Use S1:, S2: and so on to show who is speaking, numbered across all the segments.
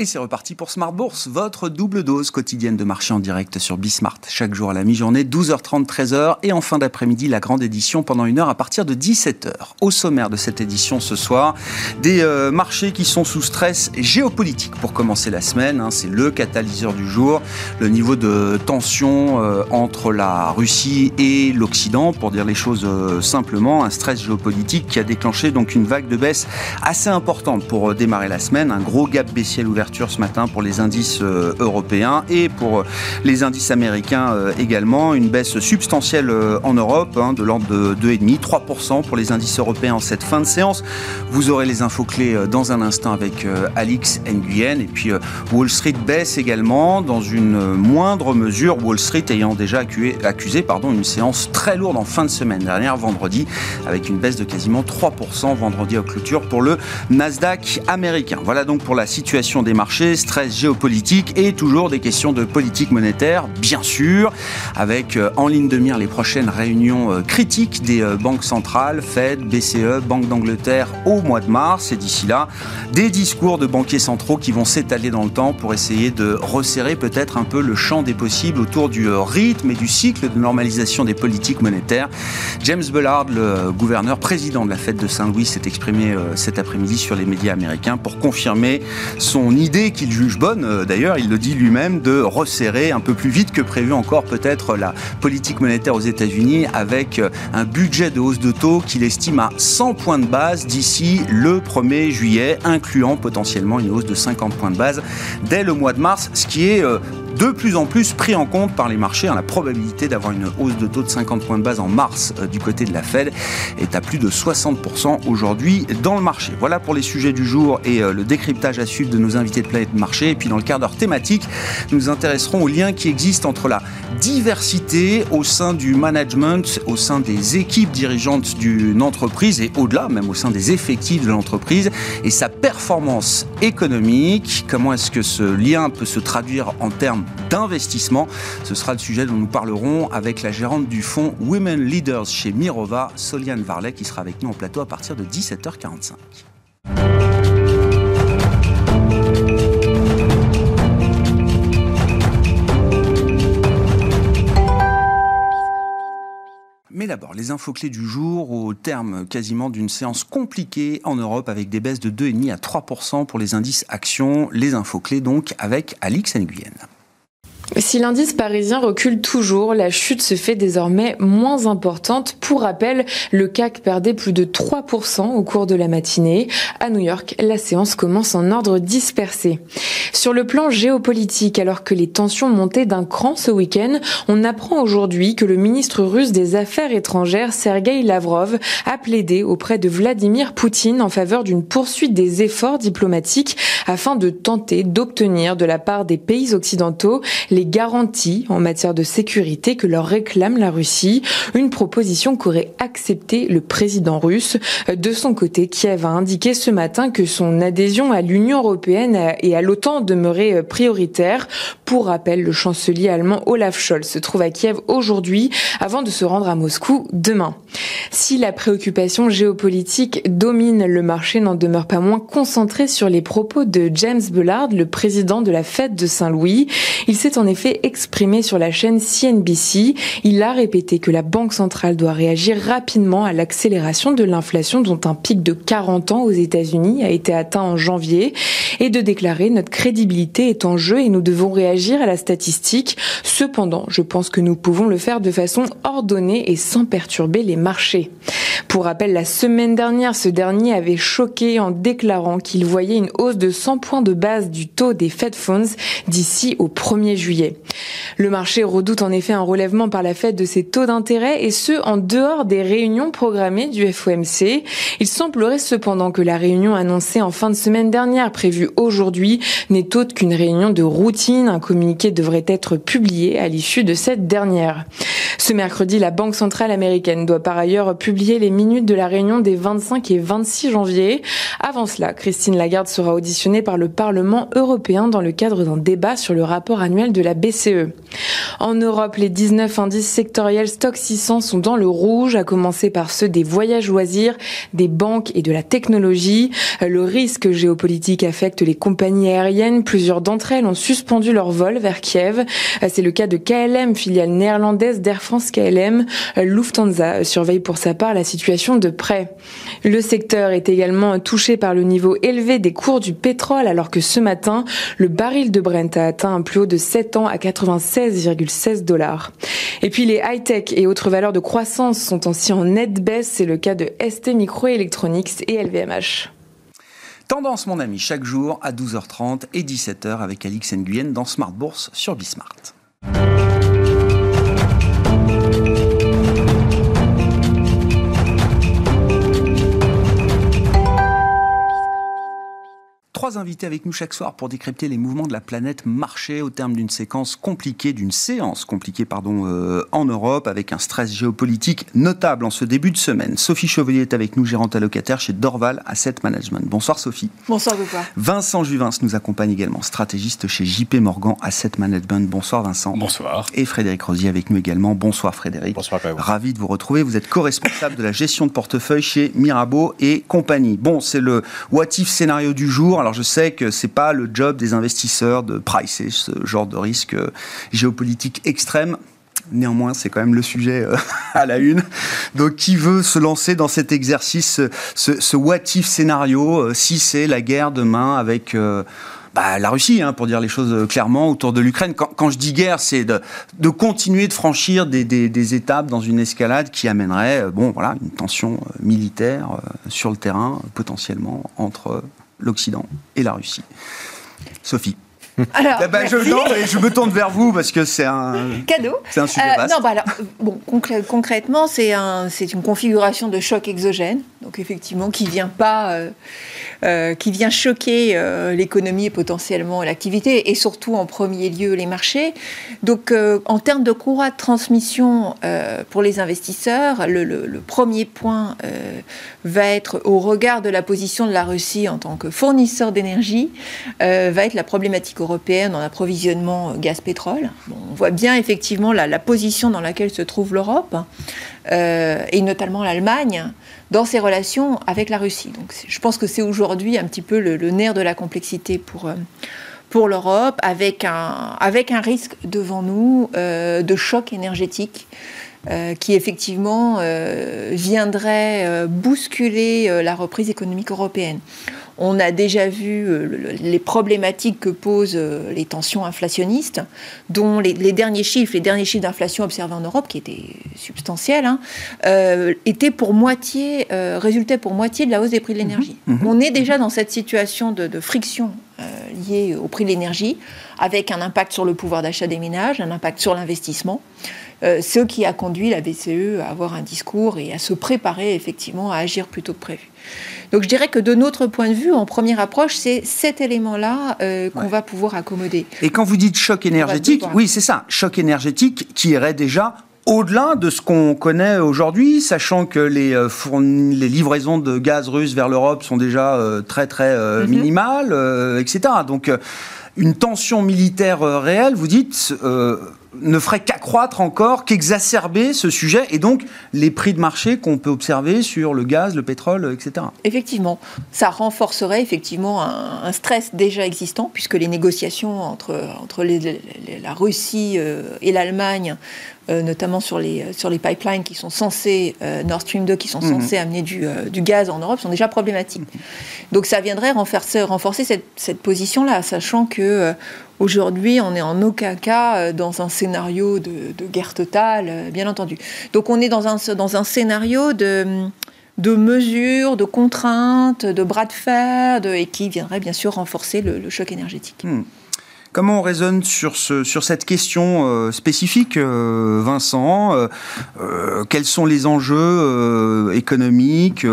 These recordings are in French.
S1: Et c'est reparti pour Smart Bourse, votre double dose quotidienne de marché en direct sur Bismart. Chaque jour à la mi-journée, 12h30, 13h et en fin d'après-midi, la grande édition pendant une heure à partir de 17h. Au sommaire de cette édition ce soir, des euh, marchés qui sont sous stress géopolitique pour commencer la semaine. Hein, c'est le catalyseur du jour. Le niveau de tension euh, entre la Russie et l'Occident, pour dire les choses euh, simplement, un stress géopolitique qui a déclenché donc une vague de baisse assez importante pour démarrer la semaine. Un gros gap baissier ouvert ce matin pour les indices euh, européens et pour euh, les indices américains euh, également. Une baisse substantielle en Europe hein, de l'ordre de 2,5, 3% pour les indices européens en cette fin de séance. Vous aurez les infos clés dans un instant avec Alix Nguyen. Et puis Wall Street baisse également dans une moindre mesure. Wall Street ayant déjà accusé, pardon, une séance très lourde en fin de semaine dernière, vendredi, avec une baisse de quasiment 3% vendredi à clôture pour le Nasdaq américain. Voilà donc pour la situation des marché, stress géopolitique et toujours des questions de politique monétaire, bien sûr, avec euh, en ligne de mire les prochaines réunions euh, critiques des euh, banques centrales, Fed, BCE, Banque d'Angleterre au mois de mars. Et d'ici là, des discours de banquiers centraux qui vont s'étaler dans le temps pour essayer de resserrer peut-être un peu le champ des possibles autour du rythme et du cycle de normalisation des politiques monétaires. James Bullard, le gouverneur président de la Fed de Saint-Louis, s'est exprimé cet après-midi sur les médias américains pour confirmer son idée idée qu'il juge bonne, euh, d'ailleurs, il le dit lui-même, de resserrer un peu plus vite que prévu encore peut-être la politique monétaire aux États-Unis avec euh, un budget de hausse de taux qu'il estime à 100 points de base d'ici le 1er juillet, incluant potentiellement une hausse de 50 points de base dès le mois de mars, ce qui est euh, de plus en plus pris en compte par les marchés. Hein, la probabilité d'avoir une hausse de taux de 50 points de base en mars euh, du côté de la Fed est à plus de 60% aujourd'hui dans le marché. Voilà pour les sujets du jour et euh, le décryptage à suivre de nos invités de Planète Marché. Et puis dans le quart d'heure thématique, nous intéresserons aux liens qui existent entre la diversité au sein du management, au sein des équipes dirigeantes d'une entreprise et au-delà, même au sein des effectifs de l'entreprise et sa performance économique. Comment est-ce que ce lien peut se traduire en termes d'investissement. Ce sera le sujet dont nous parlerons avec la gérante du fonds Women Leaders chez Mirova, Soliane Varlet, qui sera avec nous en plateau à partir de 17h45. Mais d'abord, les infos clés du jour au terme quasiment d'une séance compliquée en Europe avec des baisses de 2,5 à 3% pour les indices actions. Les infos clés donc avec Alix Nguyen.
S2: Si l'indice parisien recule toujours, la chute se fait désormais moins importante. Pour rappel, le CAC perdait plus de 3% au cours de la matinée. À New York, la séance commence en ordre dispersé. Sur le plan géopolitique, alors que les tensions montaient d'un cran ce week-end, on apprend aujourd'hui que le ministre russe des Affaires étrangères, Sergei Lavrov, a plaidé auprès de Vladimir Poutine en faveur d'une poursuite des efforts diplomatiques afin de tenter d'obtenir de la part des pays occidentaux garanties en matière de sécurité que leur réclame la Russie, une proposition qu'aurait accepté le président russe. De son côté, Kiev a indiqué ce matin que son adhésion à l'Union européenne et à l'OTAN demeurait prioritaire. Pour rappel, le chancelier allemand Olaf Scholz se trouve à Kiev aujourd'hui avant de se rendre à Moscou demain. Si la préoccupation géopolitique domine le marché, n'en demeure pas moins concentré sur les propos de James Bullard, le président de la Fête de Saint-Louis. Il s'est en effet exprimé sur la chaîne CNBC. Il a répété que la Banque centrale doit réagir rapidement à l'accélération de l'inflation dont un pic de 40 ans aux États-Unis a été atteint en janvier et de déclarer notre crédibilité est en jeu et nous devons réagir à la statistique. Cependant, je pense que nous pouvons le faire de façon ordonnée et sans perturber les marchés. Pour rappel, la semaine dernière, ce dernier avait choqué en déclarant qu'il voyait une hausse de 100 points de base du taux des Fed Funds d'ici au 1er juillet. Le marché redoute en effet un relèvement par la Fed de ses taux d'intérêt et ce en dehors des réunions programmées du FOMC. Il semblerait cependant que la réunion annoncée en fin de semaine dernière, prévue aujourd'hui, n'est autre qu'une réunion de routine. Un communiqué devrait être publié à l'issue de cette dernière. Ce mercredi, la Banque centrale américaine doit par ailleurs publier les minutes de la réunion des 25 et 26 janvier. Avant cela, Christine Lagarde sera auditionnée par le Parlement européen dans le cadre d'un débat sur le rapport annuel de la BCE. En Europe, les 19 indices sectoriels Stock 600 sont dans le rouge, à commencer par ceux des voyages loisirs, des banques et de la technologie. Le risque géopolitique affecte les compagnies aériennes. Plusieurs d'entre elles ont suspendu leur vol vers Kiev. C'est le cas de KLM, filiale néerlandaise d'Air France KLM. Lufthansa surveille pour sa part la situation de près. Le secteur est également touché par le niveau élevé des cours du pétrole alors que ce matin, le baril de Brent a atteint un plus haut de 7 ans à 96,16 dollars. Et puis les high-tech et autres valeurs de croissance sont aussi en nette baisse. C'est le cas de ST Microelectronics et LVMH.
S1: Tendance, mon ami, chaque jour à 12h30 et 17h avec Alix Nguyen dans Smart Bourse sur Bismart. Trois invités avec nous chaque soir pour décrypter les mouvements de la planète marché au terme d'une séquence compliquée, d'une séance compliquée pardon, euh, en Europe avec un stress géopolitique notable en ce début de semaine. Sophie Chevalier est avec nous, gérante allocataire chez Dorval Asset Management. Bonsoir Sophie.
S3: Bonsoir Bouba.
S1: Vincent Juvins nous accompagne également, stratégiste chez JP Morgan Asset Management. Bonsoir Vincent.
S4: Bonsoir.
S1: Et Frédéric Rosier avec nous également. Bonsoir Frédéric.
S4: Bonsoir
S1: Ravi de vous retrouver. Vous êtes co-responsable de la gestion de portefeuille chez Mirabeau et compagnie. Bon, c'est le what if scénario du jour. Alors je sais que c'est pas le job des investisseurs de pricer ce genre de risque euh, géopolitique extrême. Néanmoins, c'est quand même le sujet euh, à la une. Donc, qui veut se lancer dans cet exercice, ce, what if scénario, euh, si c'est la guerre demain avec bah, la Russie, hein, pour dire les choses clairement, autour de l'Ukraine? Quand, je dis guerre, c'est de, continuer de franchir des, des, des, étapes dans une escalade qui amènerait, bon, voilà, une tension militaire sur le terrain, potentiellement, entre l'Occident et la Russie. Sophie.
S3: Alors, eh ben,
S1: je, je, me tourne vers vous parce que c'est un
S3: cadeau.
S1: C'est un sujet euh,
S3: Non, bah alors, bon, concrètement, c'est un, une configuration de choc exogène, donc effectivement qui vient pas, euh, euh, qui vient choquer euh, l'économie et potentiellement l'activité, et surtout en premier lieu les marchés. Donc, en termes de courroie de transmission pour les investisseurs, le, premier point va être, au regard de la position de la Russie en tant que fournisseur d'énergie, va être la problématique européenne en approvisionnement gaz-pétrole. on voit bien effectivement la, position dans laquelle se trouve l'Europe, et notamment l'Allemagne dans ses relations avec la Russie. Donc je pense que c'est aujourd'hui un petit peu le, nerf de la complexité pour, euh, pour l'Europe, avec un, avec un risque devant nous euh, de choc énergétique. Euh, qui effectivement viendrait bousculer la reprise économique européenne. On a déjà vu euh, les problématiques que posent euh, les tensions inflationnistes, dont les, derniers chiffres, les derniers chiffres d'inflation observés en Europe, qui étaient substantiels, hein, euh, étaient pour moitié, résultaient pour moitié de la hausse des prix de l'énergie. Mmh. Mmh. On est déjà dans cette situation de, friction liée au prix de l'énergie, avec un impact sur le pouvoir d'achat des ménages, un impact sur l'investissement. ce qui a conduit la BCE à avoir un discours et à se préparer effectivement à agir plutôt que prévu. Donc je dirais que de notre point de vue, en première approche, c'est cet élément-là euh, qu'on va pouvoir accommoder.
S1: Et quand vous dites choc énergétique, oui, c'est ça, choc énergétique qui irait déjà au-delà de ce qu'on connaît aujourd'hui, sachant que les, euh, les, livraisons de gaz russe vers l'Europe sont déjà euh, très très mhm. minimales, etc. Donc une tension militaire réelle, vous dites, ne ferait qu'accroître encore, qu'exacerber ce sujet et donc les prix de marché qu'on peut observer sur le gaz, le pétrole, etc.
S3: Effectivement, ça renforcerait effectivement un, stress déjà existant puisque les négociations entre, la Russie euh, et l'Allemagne notamment sur les, sur les pipelines qui sont censés, euh, Nord Stream 2, qui sont mhm. censés amener du, du, gaz en Europe, sont déjà problématiques. Donc ça viendrait renforcer, renforcer cette, cette position-là, sachant que Aujourd'hui, on n'est en aucun cas euh, dans un scénario de, guerre totale, euh, bien entendu. Donc on est dans un, dans un scénario de, de mesures, de contraintes, de bras de fer, et qui viendrait bien sûr renforcer le, choc énergétique. Hmm.
S1: Comment on raisonne sur, ce, sur cette question euh, spécifique, Vincent Quels sont les enjeux économiques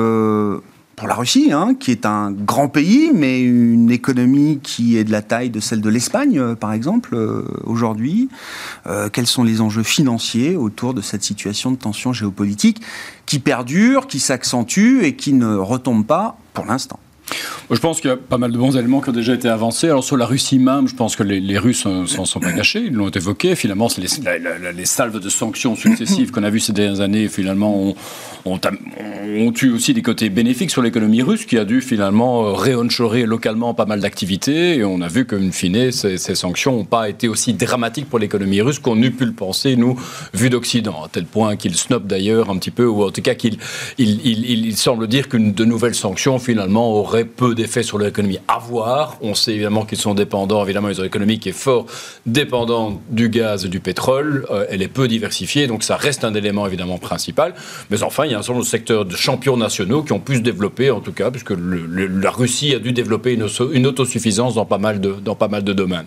S1: pour la Russie, hein, qui est un grand pays, mais une économie qui est de la taille de celle de l'Espagne, euh, par exemple, euh, aujourd'hui. Euh, quels sont les enjeux financiers autour de cette situation de tension géopolitique qui perdure, qui s'accentue et qui ne retombe pas pour l'instant?
S4: Je pense qu'il y a pas mal de bons éléments qui ont déjà été avancés. Alors sur la Russie même, je pense que les, Russes s'en sont pas cachés, ils l'ont évoqué. Finalement, les, les, salves de sanctions successives qu'on a vues ces dernières années, finalement, ont, ont, eu aussi des côtés bénéfiques sur l'économie russe, qui a dû finalement réonshorer localement pas mal d'activités. Et on a vu qu'une fine, ces, ces sanctions n'ont pas été aussi dramatiques pour l'économie russe qu'on eût pu le penser, nous, vu d'Occident. À tel point qu'il snob d'ailleurs un petit peu, ou en tout cas qu'il il, dire qu'une de nouvelles sanctions, finalement, auraient peu d'effet sur l'économie à voir. On sait évidemment qu'ils sont dépendants, évidemment, ils ont une économie qui est fort dépendante du gaz et du pétrole. Euh, elle est peu diversifiée, donc ça reste un élément évidemment principal. Mais enfin, il y a un certain nombre de secteurs de champions nationaux qui ont pu se développer, en tout cas, puisque la Russie a dû développer une, une, autosuffisance dans pas, mal de, dans pas mal de domaines.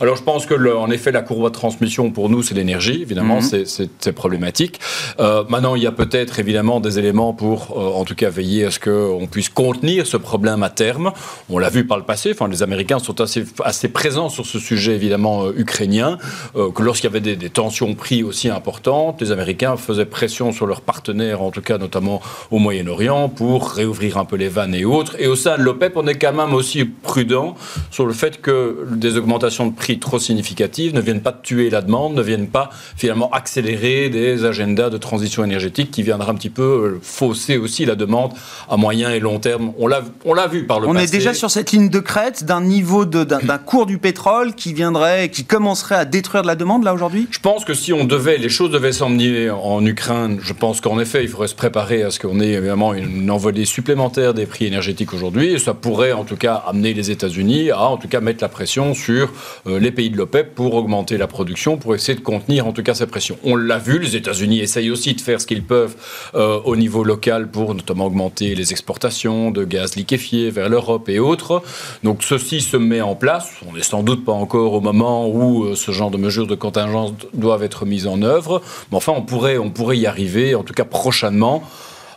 S4: Alors je pense que, en effet, la courbe de transmission pour nous, c'est l'énergie. Évidemment, mhm. c'est problématique. Euh, maintenant, il y a peut-être évidemment des éléments pour, euh, en tout cas, veiller à ce qu'on puisse contenir ce problème à terme. On l'a vu par le passé, enfin, les Américains sont assez, présents sur ce sujet évidemment euh, ukrainien, euh, que lorsqu'il y avait des, tensions prix aussi importantes, les Américains faisaient pression sur leurs partenaires, en tout cas notamment au Moyen-Orient, pour réouvrir un peu les vannes et autres. Et au sein de l'OPEP, on est quand même aussi prudent sur le fait que des augmentations de prix trop significatives ne viennent pas tuer la demande, ne viennent pas finalement accélérer des agendas de transition énergétique qui viendraient un petit peu euh, fausser aussi la demande à moyen et long terme. On l'a vu
S1: on est déjà sur cette ligne de crête d'un niveau d'un cours du pétrole qui viendrait, qui commencerait à détruire de la demande là aujourd'hui?
S4: Je pense que si on devait, les choses devaient s'emmener en Ukraine, je pense qu'en effet, il faudrait se préparer à ce qu'on ait évidemment une envolée supplémentaire des prix énergétiques aujourd'hui. Et ça pourrait en tout cas amener les États-Unis à en tout cas mettre la pression sur euh, les pays de l'OPEP pour augmenter la production, pour essayer de contenir en tout cas cette pression. On l'a vu, les États-Unis essayent aussi de faire ce qu'ils peuvent euh, au niveau local pour notamment augmenter les exportations de gaz liquéfié vers l'Europe et autres. Donc ceci se met en place. On n'est sans doute pas encore au moment où euh, ce genre de mesures de contingence doivent être mises en œuvre. Mais enfin, on pourrait, on pourrait y arriver, en tout cas prochainement.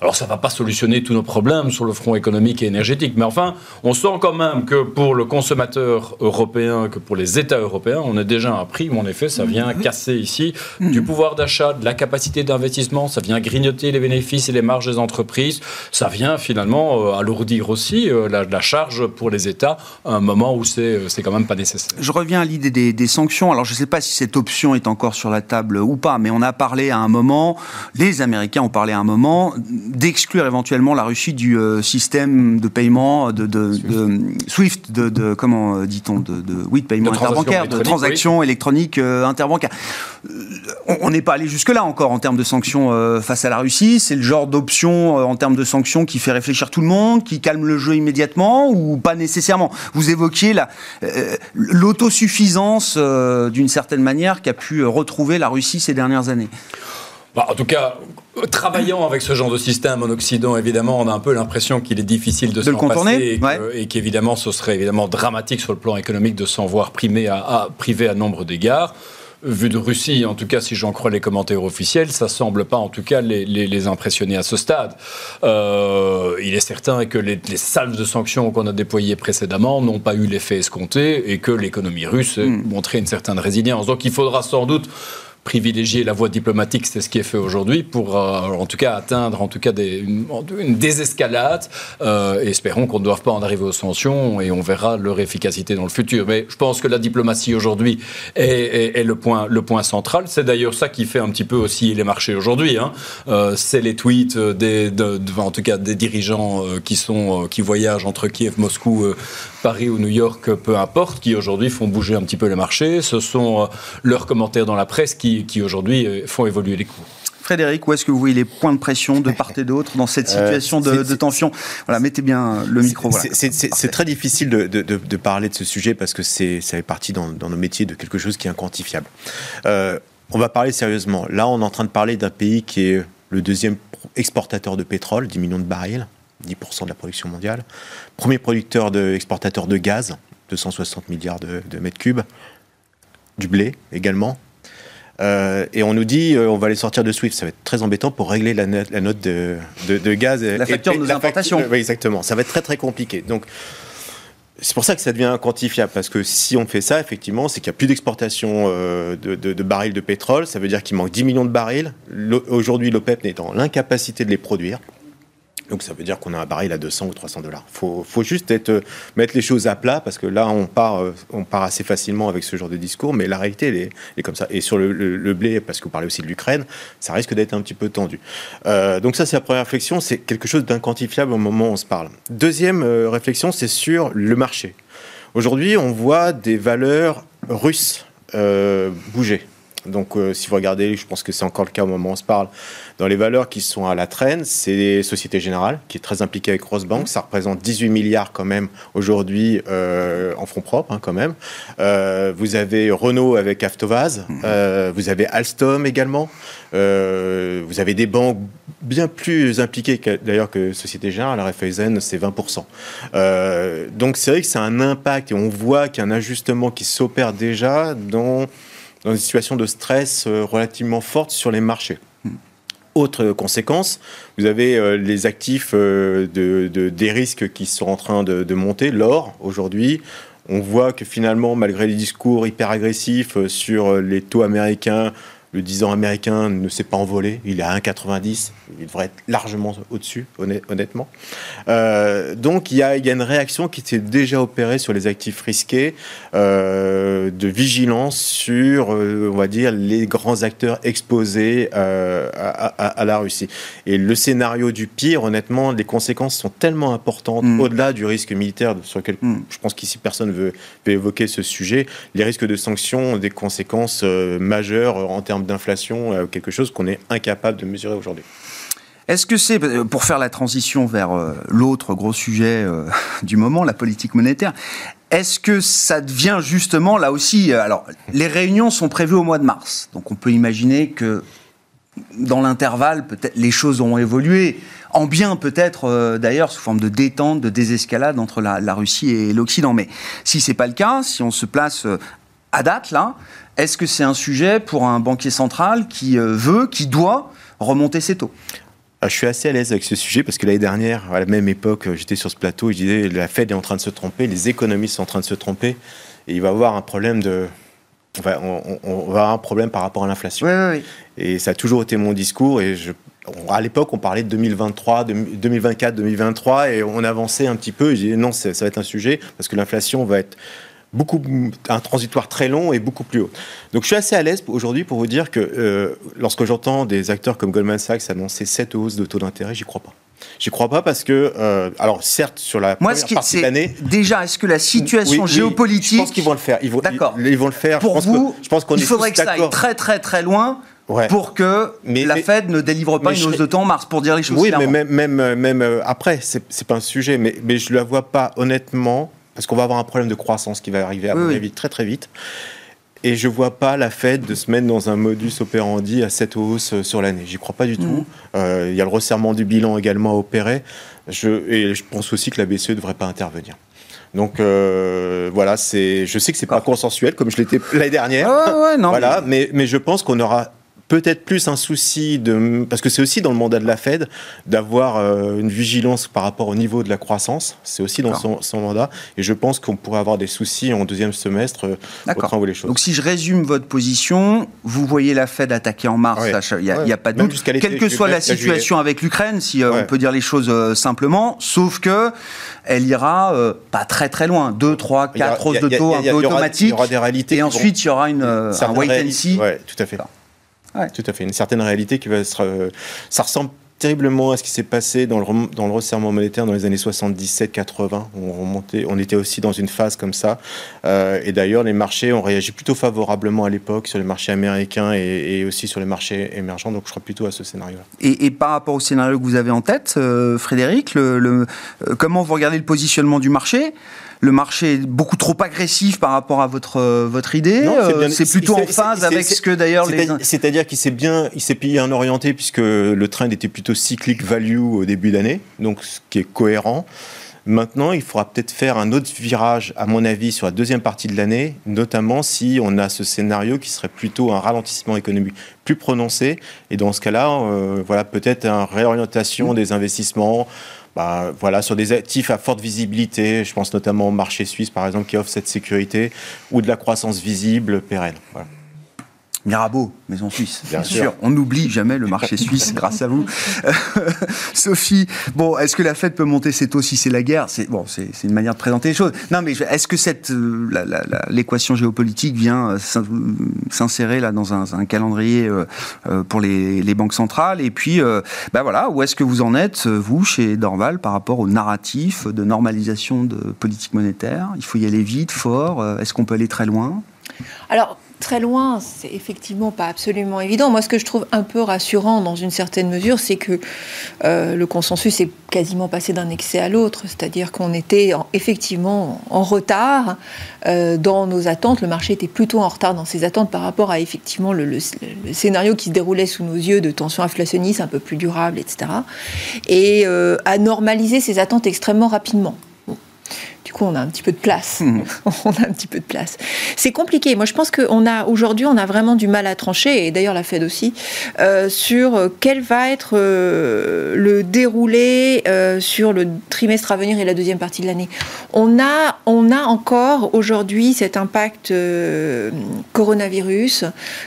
S4: Alors ça ne va pas solutionner tous nos problèmes sur le front économique et énergétique, mais enfin, on sent quand même que pour le consommateur européen, que pour les États européens, on est déjà à un prix où en effet ça vient mhm. casser ici du mhm. pouvoir d'achat, de la capacité d'investissement, ça vient grignoter les bénéfices et les marges des entreprises, ça vient finalement euh, alourdir aussi euh, la, charge pour les États à un moment où c'est euh, quand même pas nécessaire.
S1: Je reviens à l'idée des, des, sanctions. Alors je ne sais pas si cette option est encore sur la table ou pas, mais on a parlé à un moment, les Américains ont parlé à un moment d'exclure éventuellement la Russie du euh, système de paiement de, Swift. de, comment euh, dit-on de, oui de paiement interbancaire, de transactions électroniques euh, interbancaires. On n'est pas allé jusque là encore en termes de sanctions face à la Russie. C'est le genre d'option en termes de sanctions qui fait réfléchir tout le monde, qui calme le jeu immédiatement ou pas nécessairement? Vous évoquiez l'autosuffisance d'une certaine manière qu'a pu retrouver la Russie ces dernières années.
S4: Bah, en tout cas, travaillant avec ce genre de système en Occident, évidemment, on a un peu l'impression qu'il est difficile de,
S1: de le contourner
S4: et qu'évidemment, ce serait évidemment dramatique sur le plan économique de s'en voir primé à, privé à nombre d'égards vu de Russie, en tout cas si j'en crois les commentaires officiels, ça semble pas en tout cas les, impressionner à ce stade. Euh, il est certain que les, salves de sanctions qu'on a déployées précédemment n'ont pas eu l'effet escompté et que l'économie russe a hmm. montré une certaine résilience. Donc il faudra sans doute privilégier la voie diplomatique, c'est ce qui est fait aujourd'hui, pour euh, en tout cas atteindre en tout cas une, désescalade. Euh, espérons qu'on ne doive pas en arriver aux sanctions et on verra leur efficacité dans le futur. Mais je pense que la diplomatie aujourd'hui est, le, point, central. C'est d'ailleurs ça qui fait un petit peu aussi les marchés aujourd'hui. Hein. Euh, c'est les tweets des, de, en tout cas des dirigeants qui sont qui voyagent entre Kiev, Moscou, Paris ou New York, peu importe, qui aujourd'hui font bouger un petit peu les marchés. Ce sont leurs commentaires dans la presse qui qui, aujourd'hui euh, font évoluer les cours.
S1: Frédéric, où est-ce que vous voyez les points de pression de part et d'autre dans cette euh, situation de, tension? Voilà, mettez bien le micro.
S5: C'est très difficile de, parler de ce sujet parce que ça fait partie dans, nos métiers de quelque chose qui est inquantifiable. Euh, on va parler sérieusement. Là, on est en train de parler d'un pays qui est le deuxième exportateur de pétrole, 10 millions de barils, 10% de la production mondiale. Premier producteur de, exportateur de gaz, 260 milliards de, de mètres cubes. Du blé également, Euh, et on nous dit euh, on va les sortir de Swift. Ça va être très embêtant pour régler la, note, la note de, de, de, gaz.
S1: La facture
S5: et,
S1: de nos importations.
S5: oui, exactement. Ça va être très très compliqué. Donc c'est pour ça que ça devient quantifiable, parce que si on fait ça, effectivement, c'est qu'il n'y a plus d'exportation euh, de, de, de, barils de pétrole, ça veut dire qu'il manque 10 millions de barils. Aujourd'hui, l'OPEP n'est dans l'incapacité de les produire. Donc ça veut dire qu'on a un baril à 200 ou 300 dollars. Il faut, juste euh, mettre les choses à plat parce que là, on part, euh, on part assez facilement avec ce genre de discours, mais la réalité, est, comme ça. Et sur le, blé, parce que vous parlez aussi de l'Ukraine, ça risque d'être un petit peu tendu. Euh, donc ça, c'est la première réflexion, c'est quelque chose d'inquantifiable au moment où on se parle. Deuxième réflexion, c'est sur le marché. Aujourd'hui, on voit des valeurs russes bouger. Donc, euh, si vous regardez, je pense que c'est encore le cas au moment où on se parle, dans les valeurs qui sont à la traîne, c'est Société Générale, qui est très impliquée avec Rosbank. Ça représente 18 milliards quand même aujourd'hui euh, en fonds propres, hein, quand même. Euh, vous avez Renault avec Avtovaz. Euh, vous avez Alstom également. Vous avez des banques bien plus impliquées d'ailleurs que Société Générale. La Raiffeisen, c'est 20%. Euh, donc, c'est vrai que c'est un impact et on voit qu'il y a un ajustement qui s'opère déjà dans dans une situation de stress euh, relativement forte sur les marchés. Autre conséquence, vous avez euh, les actifs euh, de, de, des risques qui sont en train de, de monter. L'or, aujourd'hui, on voit que finalement, malgré les discours hyper agressifs sur les taux américains, le 10 ans américain ne s'est pas envolé, il est à 1,90, il devrait être largement au-dessus, honnêtement. Euh, donc il y, a, il y, a, une réaction qui s'est déjà opérée sur les actifs risqués, euh, de vigilance sur, euh, on va dire, les grands acteurs exposés à, à, à, la Russie. Et le scénario du pire, honnêtement, les conséquences sont tellement importantes, mm. au-delà du risque militaire, sur lequel mm. je pense qu'ici personne veut, veut, évoquer ce sujet, les risques de sanctions ont des conséquences majeures en termes d'inflation, euh, quelque chose qu'on est incapable de mesurer aujourd'hui.
S1: Est-ce que c'est, pour faire la transition vers euh, l'autre gros sujet euh, du moment, la politique monétaire, est-ce que ça devient justement, là aussi, euh, alors les réunions sont prévues au mois de mars, donc on peut imaginer que dans l'intervalle, peut-être les choses ont évolué, en bien peut-être euh, d'ailleurs sous forme de détente, de désescalade entre la, Russie et l'Occident. Mais si c'est pas le cas, si on se place euh, à date là, est-ce que c'est un sujet pour un banquier central qui euh, veut, qui doit remonter ses taux?
S5: Ah, je suis assez à l'aise avec ce sujet parce que l'année dernière, à la même époque, j'étais sur ce plateau et je disais la Fed est en train de se tromper, les économistes sont en train de se tromper et il va y avoir un problème de. On va, on, on va avoir un problème par rapport à l'inflation.
S1: Oui, oui, oui.
S5: Et ça a toujours été mon discours et je, à l'époque, on parlait de 2023, 2024, 2023 et on avançait un petit peu. Et je disais non, ça va être un sujet parce que l'inflation va être beaucoup un transitoire très long et beaucoup plus haut. Donc je suis assez à l'aise aujourd'hui pour vous dire que euh, lorsque j'entends des acteurs comme Goldman Sachs annoncer cette hausse de taux d'intérêt, j'y crois pas. J'y crois pas parce que, euh, alors certes, sur la
S1: Moi, première partie de l'année... Déjà, est-ce que la situation oui, oui, géopolitique...
S5: Je pense qu'ils vont le faire. Ils vont,
S1: D'accord.
S5: Ils, ils, vont le faire.
S1: Pour
S5: je pense
S1: vous,
S5: que, je pense qu'on
S1: il faudrait que ça aille très très très loin Ouais. pour que mais, la
S5: mais,
S1: Fed ne délivre pas une hausse de taux en mars, pour dire les choses
S5: Oui,
S1: clairement.
S5: mais même, même, même euh, après, c'est pas un sujet, mais, mais je ne la vois pas honnêtement, parce qu'on va avoir un problème de croissance qui va arriver à
S1: oui,
S5: mon
S1: oui.
S5: avis très très vite. Et je vois pas la Fed de se mettre dans un modus operandi à cette hausse euh, sur l'année. J'y crois pas du
S1: Mm.
S5: tout. Euh, Il y a le resserrement du bilan également à opérer. Je, et je pense aussi que la BCE ne devrait pas intervenir. Donc euh, voilà, c'est. Je sais que c'est pas consensuel comme je l'étais l'année dernière.
S1: Ouais, ouais, non,
S5: voilà, mais, mais je pense qu'on aura peut-être plus un souci de parce que c'est aussi dans le mandat de la Fed d'avoir euh, une vigilance par rapport au niveau de la croissance. C'est aussi dans son, son, mandat et je pense qu'on pourrait avoir des soucis en deuxième semestre euh,
S1: D'accord.
S5: les choses.
S1: Donc si je résume votre position, vous voyez la Fed attaquer en mars, il
S5: ouais.
S1: n'y a,
S5: ouais.
S1: a, pas de doute, quelle que soit la situation avec l'Ukraine, si euh, on peut dire les choses simplement, sauf que elle ira euh, pas très très loin, 2, 3, 4 hausses de taux un peu automatiques,
S5: il y aura des réalités
S1: et ensuite il y aura une, un wait and see.
S5: Tout à fait. Ouais. Tout à fait. Une certaine réalité qui va. Euh, ça ressemble terriblement à ce qui s'est passé dans le, dans le resserrement monétaire dans les années 77-80. On, remontait, on était aussi dans une phase comme ça. Euh, et d'ailleurs, les marchés ont réagi plutôt favorablement à l'époque sur les marchés américains et, et, aussi sur les marchés émergents. Donc je crois plutôt à ce scénario-là.
S1: Et, et, par rapport au scénario que vous avez en tête, euh, Frédéric, le, le, euh, comment vous regardez le positionnement du marché? Le marché est beaucoup trop agressif par rapport à votre, euh, votre idée C'est plutôt en phase avec ce que d'ailleurs les...
S5: C'est-à-dire qu'il s'est bien, il s'est bien orienté puisque le trend était plutôt cyclique value au début d'année, donc ce qui est cohérent. Maintenant, il faudra peut-être faire un autre virage, à mon avis, sur la deuxième partie de l'année, notamment si on a ce scénario qui serait plutôt un ralentissement économique plus prononcé. Et dans ce cas-là, euh, voilà, peut-être une réorientation des investissements. Bah, voilà, sur des actifs à forte visibilité, je pense notamment au marché suisse par exemple qui offre cette sécurité, ou de la croissance visible pérenne. Voilà.
S1: Mirabeau, maison suisse. Bien, sûr. On n'oublie jamais le marché suisse grâce à vous. Sophie, bon, est-ce que la Fed peut monter ses taux si c'est la guerre C'est bon, c'est une manière de présenter les choses. Non, mais est-ce que cette euh, l'équation géopolitique vient euh, s'insérer là dans un, calendrier euh, pour les, banques centrales Et puis, ben voilà, où est-ce que vous en êtes vous chez Dorval par rapport au narratif de normalisation de politique monétaire? Il faut y aller vite, fort. Est-ce qu'on peut aller très loin?
S3: Alors très loin, c'est effectivement pas absolument évident. Moi, ce que je trouve un peu rassurant dans une certaine mesure, c'est que euh, le consensus est quasiment passé d'un excès à l'autre. C'est-à-dire qu'on était effectivement en retard euh, dans nos attentes. Le marché était plutôt en retard dans ses attentes par rapport à effectivement le, scénario qui se déroulait sous nos yeux de tension inflationniste un peu plus durable, etc. Et euh, à normaliser ses attentes extrêmement rapidement. Du coup, on a un petit peu de place. Mmh. on a un petit peu de place. C'est compliqué. Moi, je pense qu'on a aujourd'hui, on a vraiment du mal à trancher, et d'ailleurs la Fed aussi, euh, sur quel va être euh, le déroulé euh, sur le trimestre à venir et la deuxième partie de l'année. On a, on a encore aujourd'hui cet impact coronavirus,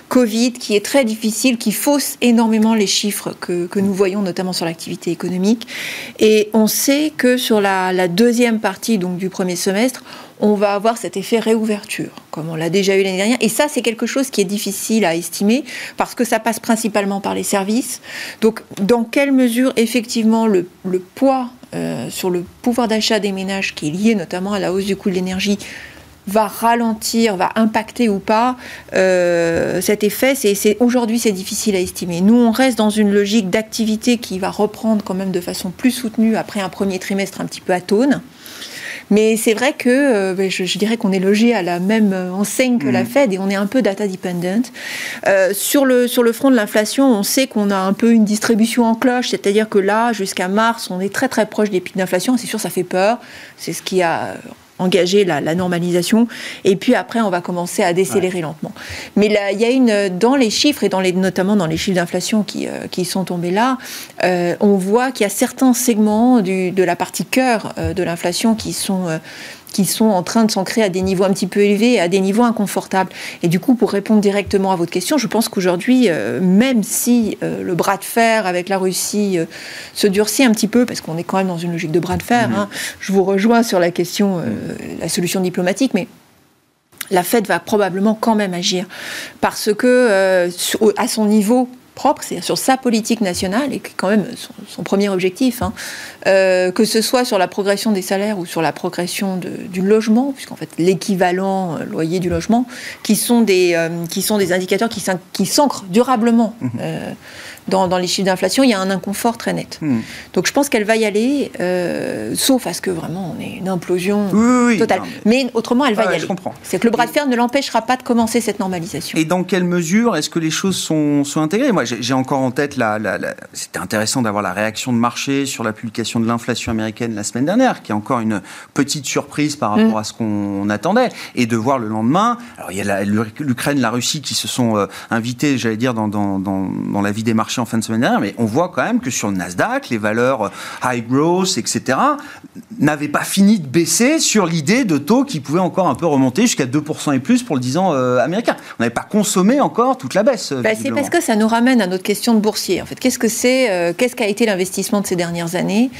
S3: Covid, qui est très difficile, qui fausse énormément les chiffres que, que nous voyons, notamment sur l'activité économique. Et on sait que sur la, la deuxième partie, donc du premier semestre, on va avoir cet effet réouverture, comme on l'a déjà eu l'année dernière. Et ça, c'est quelque chose qui est difficile à estimer parce que ça passe principalement par les services. Donc, dans quelle mesure, effectivement, le, poids euh, sur le pouvoir d'achat des ménages, qui est lié notamment à la hausse du coût de l'énergie, va ralentir, va impacter ou pas euh, cet effet, c'est, aujourd'hui c'est difficile à estimer. Nous, on reste dans une logique d'activité qui va reprendre quand même de façon plus soutenue après un premier trimestre un petit peu atone. Mais c'est vrai que euh, ben, je, dirais qu'on est logé à la même euh, enseigne que la mm. Fed et on est un peu data dependent. Euh, sur, le, sur le front de l'inflation, on sait qu'on a un peu une distribution en cloche, c'est-à-dire que là, jusqu'à mars, on est très très proche des pics d'inflation. C'est sûr, ça fait peur. C'est ce qui a engager la, normalisation. Et puis après, on va commencer à décélérer lentement. Mais là, il y a une dans les chiffres et dans les, notamment dans les chiffres d'inflation qui, euh, qui sont tombés là, euh, on voit qu'il y a certains segments du, de la partie cœur euh, de l'inflation qui sont qui sont en train de s'ancrer à des niveaux un petit peu élevés, à des niveaux inconfortables. Et du coup, pour répondre directement à votre question, je pense qu'aujourd'hui, euh, même si euh, le bras de fer avec la Russie euh, se durcit un petit peu, parce qu'on est quand même dans une logique de bras de fer, hein, je vous rejoins sur la question, la solution diplomatique, mais la Fed va probablement quand même agir parce que à son niveau propre, c'est-à-dire sur sa politique nationale, et qui est quand même son, premier objectif, hein, euh, que ce soit sur la progression des salaires ou sur la progression du logement, puisqu'en fait l'équivalent euh, loyer du logement, qui sont des, euh, qui sont des indicateurs qui s'ancrent durablement dans, les chiffres d'inflation, il y a un inconfort très net. Hmm. Donc je pense qu'elle va y aller, euh, sauf à ce que vraiment on ait une implosion totale. mais... autrement, elle va y aller. C'est que le bras de fer ne l'empêchera pas de commencer cette normalisation.
S1: Et dans quelle mesure est-ce que les choses sont, sont intégrées? Moi, j'ai encore en tête, la, c'était intéressant d'avoir la réaction de marché sur la publication de l'inflation américaine la semaine dernière, qui est encore une petite surprise par rapport hmm. à ce qu'on attendait, et de voir le lendemain, alors il y a l'Ukraine, la Russie qui se sont euh, invités, j'allais dire, dans, dans, dans, dans la vie des marchés en fin de semaine dernière, mais on voit quand même que sur le Nasdaq, les valeurs high growth, etc., n'avaient pas fini de baisser sur l'idée de taux qui pouvaient encore un peu remonter jusqu'à 2% et plus pour le 10 ans euh, américain. On n'avait pas consommé encore toute la baisse.
S3: Bah, c'est parce que ça nous ramène à notre question de boursier. En fait, qu'est-ce que c'est euh, Qu'est-ce qu'a été l'investissement de ces dernières années?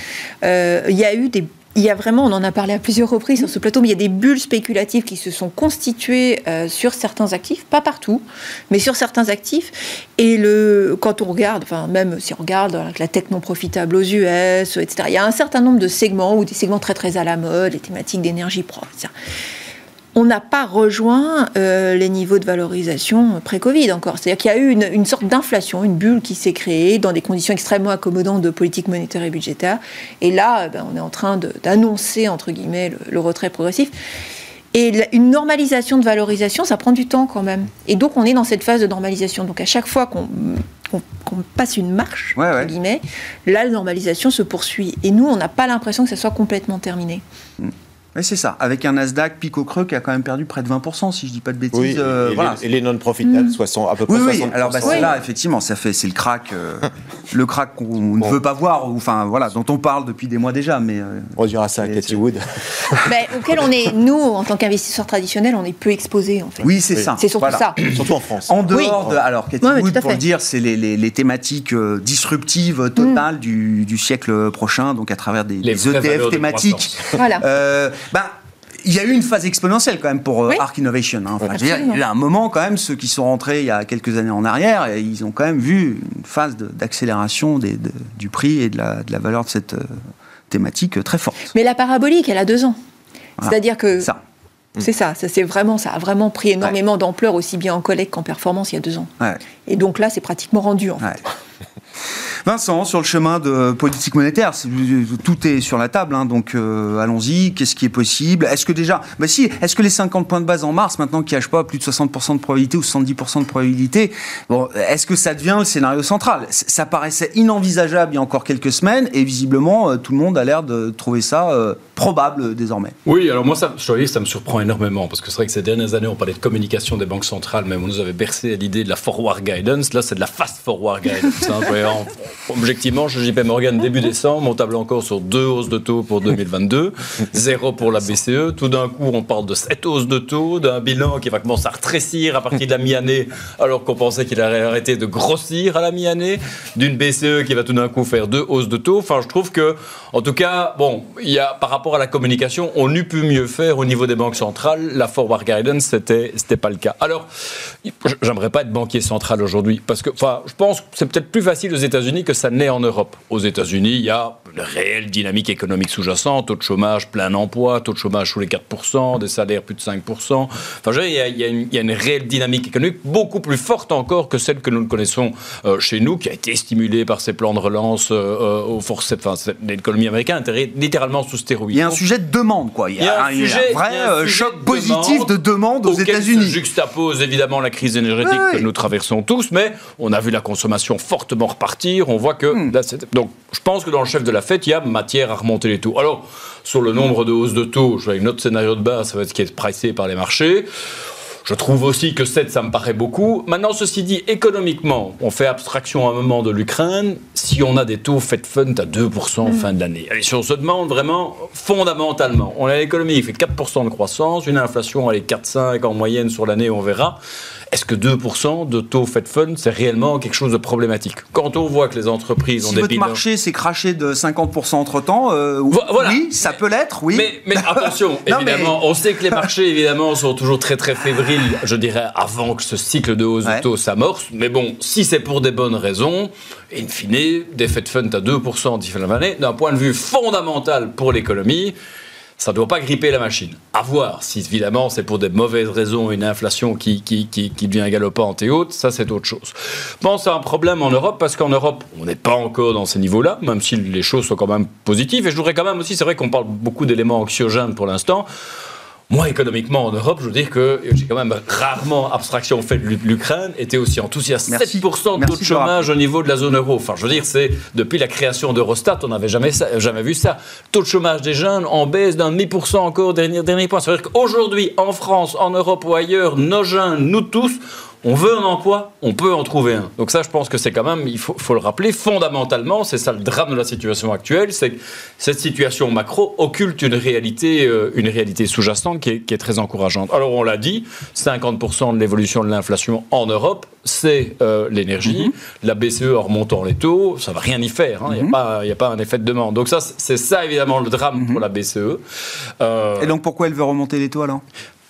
S3: Euh, Il y a eu des il y a vraiment, on en a parlé à plusieurs reprises sur ce plateau, mais il y a des bulles spéculatives qui se sont constituées euh, sur certains actifs, pas partout, mais sur certains actifs. Et le, quand on regarde, enfin même si on regarde la tech non profitable aux US, etc., il y a un certain nombre de segments ou des segments très très à la mode, les thématiques d'énergie propre, etc on n'a pas rejoint euh, les niveaux de valorisation pré-Covid encore. C'est-à-dire qu'il y a eu une, sorte d'inflation, une bulle qui s'est créée dans des conditions extrêmement accommodantes de politique monétaire et budgétaire. Et là, ben, on est en train d'annoncer, entre guillemets, le, retrait progressif. Et une normalisation de valorisation, ça prend du temps quand même. Et donc, on est dans cette phase de normalisation. Donc, à chaque fois qu'on qu'on passe une marche, entre guillemets, là, la normalisation se poursuit. Et nous, on n'a pas l'impression que ça soit complètement terminé.
S1: Mm. Oui, c'est ça. Avec un Nasdaq pic au creux qui a quand même perdu près de 20%, si je ne dis pas de bêtises.
S5: Oui, euh, et, voilà. les, les non-profitables, mmh. à peu près
S1: oui, Oui, alors bah, c'est là, effectivement, ça fait, c'est le crack, euh, le crack qu'on ne veut pas voir, ou, enfin, voilà, dont on parle depuis des mois déjà. Mais, euh,
S5: on dira ça à Cathy Wood.
S3: mais, auquel on est, nous, en tant qu'investisseurs traditionnels, on est peu exposés, en fait.
S1: Oui, c'est ça.
S3: C'est surtout ça.
S5: Surtout en France.
S1: En dehors de. Alors, Cathy Wood, pour le dire, c'est les, les, thématiques disruptives totales mmh. du, du, siècle prochain, donc à travers des, ETF e thématiques.
S3: Voilà.
S1: Bah, il y a eu une phase exponentielle quand même pour euh, Arc Innovation. Hein. il y a un moment quand même, ceux qui sont rentrés il y a quelques années en arrière, et ils ont quand même vu une phase d'accélération du prix et de la, de la valeur de cette euh, thématique très forte.
S3: Mais la parabolique, elle a deux ans. C'est-à-dire que ça. C'est ça, ça c'est vraiment, ça a vraiment pris énormément d'ampleur aussi bien en collecte qu'en performance il y a deux ans. Et donc là, c'est pratiquement rendu en fait.
S1: Vincent, sur le chemin de politique monétaire, tout est sur la table, hein, donc euh, allons-y. Qu'est-ce qui est possible? Est-ce que déjà, bah si, est-ce que les 50 points de base en mars, maintenant qui n'achètent pas plus de 60% de probabilité ou 70% de probabilité, bon, est-ce que ça devient le scénario central? Ça paraissait inenvisageable il y a encore quelques semaines, et visiblement, euh, tout le monde a l'air de trouver ça euh, probable désormais.
S4: Oui, alors moi, ça, je ça me surprend énormément, parce que c'est vrai que ces dernières années, on parlait de communication des banques centrales, mais on nous avait bercé à l'idée de la forward guidance. Là, c'est de la fast forward guidance. Hein, Objectivement, chez JP Morgan, début décembre, on table encore sur deux hausses de taux pour 2022, zéro pour la BCE. Tout d'un coup, on parle de sept hausses de taux, d'un bilan qui va commencer à rétrécir à partir de la mi-année, alors qu'on pensait qu'il allait arrêter de grossir à la mi-année, d'une BCE qui va tout d'un coup faire deux hausses de taux. Enfin, je trouve que, en tout cas, bon, y a, par rapport à la communication, on eût pu mieux faire au niveau des banques centrales. La forward guidance, c'était, c'était pas le cas. Alors, j'aimerais pas être banquier central aujourd'hui, parce que, enfin, je pense que c'est peut-être plus facile aux États-Unis que ça n'est en Europe. Aux États-Unis, il y a une réelle dynamique économique sous-jacente, taux de chômage plein emploi, taux de chômage sous les 4%, des salaires plus de 5%. Enfin, je il, y a, il, y a une, réelle dynamique économique beaucoup plus forte encore que celle que nous connaissons euh, chez nous, qui a été stimulée par ces plans de relance euh, euh aux forces. Enfin, l'économie américaine est littéralement sous stéroïdes.
S1: Il y a un sujet de demande, quoi. Il y a, un, vrai choc positif de demande aux États-Unis.
S4: juxtapose évidemment la crise énergétique que nous traversons tous, mais on a vu la consommation fortement repartir. On voit que Hmm. donc, je pense que dans le chef de la fête, il y a matière à remonter les taux. Alors, sur le nombre de hausses de taux, je vois une autre scénario de base, ça va être ce qui est pricé par les marchés. Je trouve aussi que 7, ça me paraît beaucoup. Maintenant, ceci dit, économiquement, on fait abstraction à un moment de l'Ukraine. Si on a des taux Fed Fund à 2% en hmm. fin d'année, et si on se demande vraiment fondamentalement, on a l'économie qui fait 4% de croissance, une inflation, elle est 4-5 en moyenne sur l'année, on verra est-ce que 2% de taux Fed Fund, c'est réellement quelque chose de problématique Quand on voit que les entreprises
S1: ont
S4: des
S1: votre marché s'est craché de 50% entre-temps, euh, oui, ça peut l'être, oui.
S4: Mais, attention, évidemment, on sait que les marchés, évidemment, sont toujours très très fébriles, je dirais, avant que ce cycle de hausse de taux s'amorce. Mais bon, si c'est pour des bonnes raisons, in fine, des Fed Fund à 2% d'ici la l'année, d'un point de vue fondamental pour l'économie, ça ne doit pas gripper la machine. À voir si évidemment c'est pour des mauvaises raisons une inflation qui, qui, qui, qui devient galopante et haute, ça c'est autre chose. Pense à un problème en Europe parce qu'en Europe on n'est pas encore dans ces niveaux-là, même si les choses sont quand même positives. Et je voudrais quand même aussi, c'est vrai qu'on parle beaucoup d'éléments anxiogènes pour l'instant. Moi, économiquement, en Europe, je veux dire que j'ai quand même rarement abstraction fait de l'Ukraine, était aussi enthousiaste. 7% de taux de chômage au niveau de la zone euro. Enfin, je veux dire, c'est depuis la création d'Eurostat, on n'avait jamais, jamais vu ça. Taux de chômage des jeunes en baisse d'un demi pour cent encore, dernier, dernier point. Ça veut dire qu'aujourd'hui, en France, en Europe ou ailleurs, nos jeunes, nous tous, on veut un emploi, on peut en trouver un. Donc ça, je pense que c'est quand même, il faut, le rappeler, fondamentalement, c'est ça le drame de la situation actuelle, c'est que cette situation macro occulte une réalité, euh, une réalité sous-jacente qui est, très encourageante. Alors on l'a dit, 50% de l'évolution de l'inflation en Europe, c'est euh, l'énergie. Mm-hmm. La BCE en remontant les taux, ça va rien y faire. Hein. Il n'y a, mm-hmm. a, pas un effet de demande. Donc ça, c'est ça évidemment le drame mm-hmm. pour la BCE.
S1: Euh, Et donc pourquoi elle veut remonter les taux alors?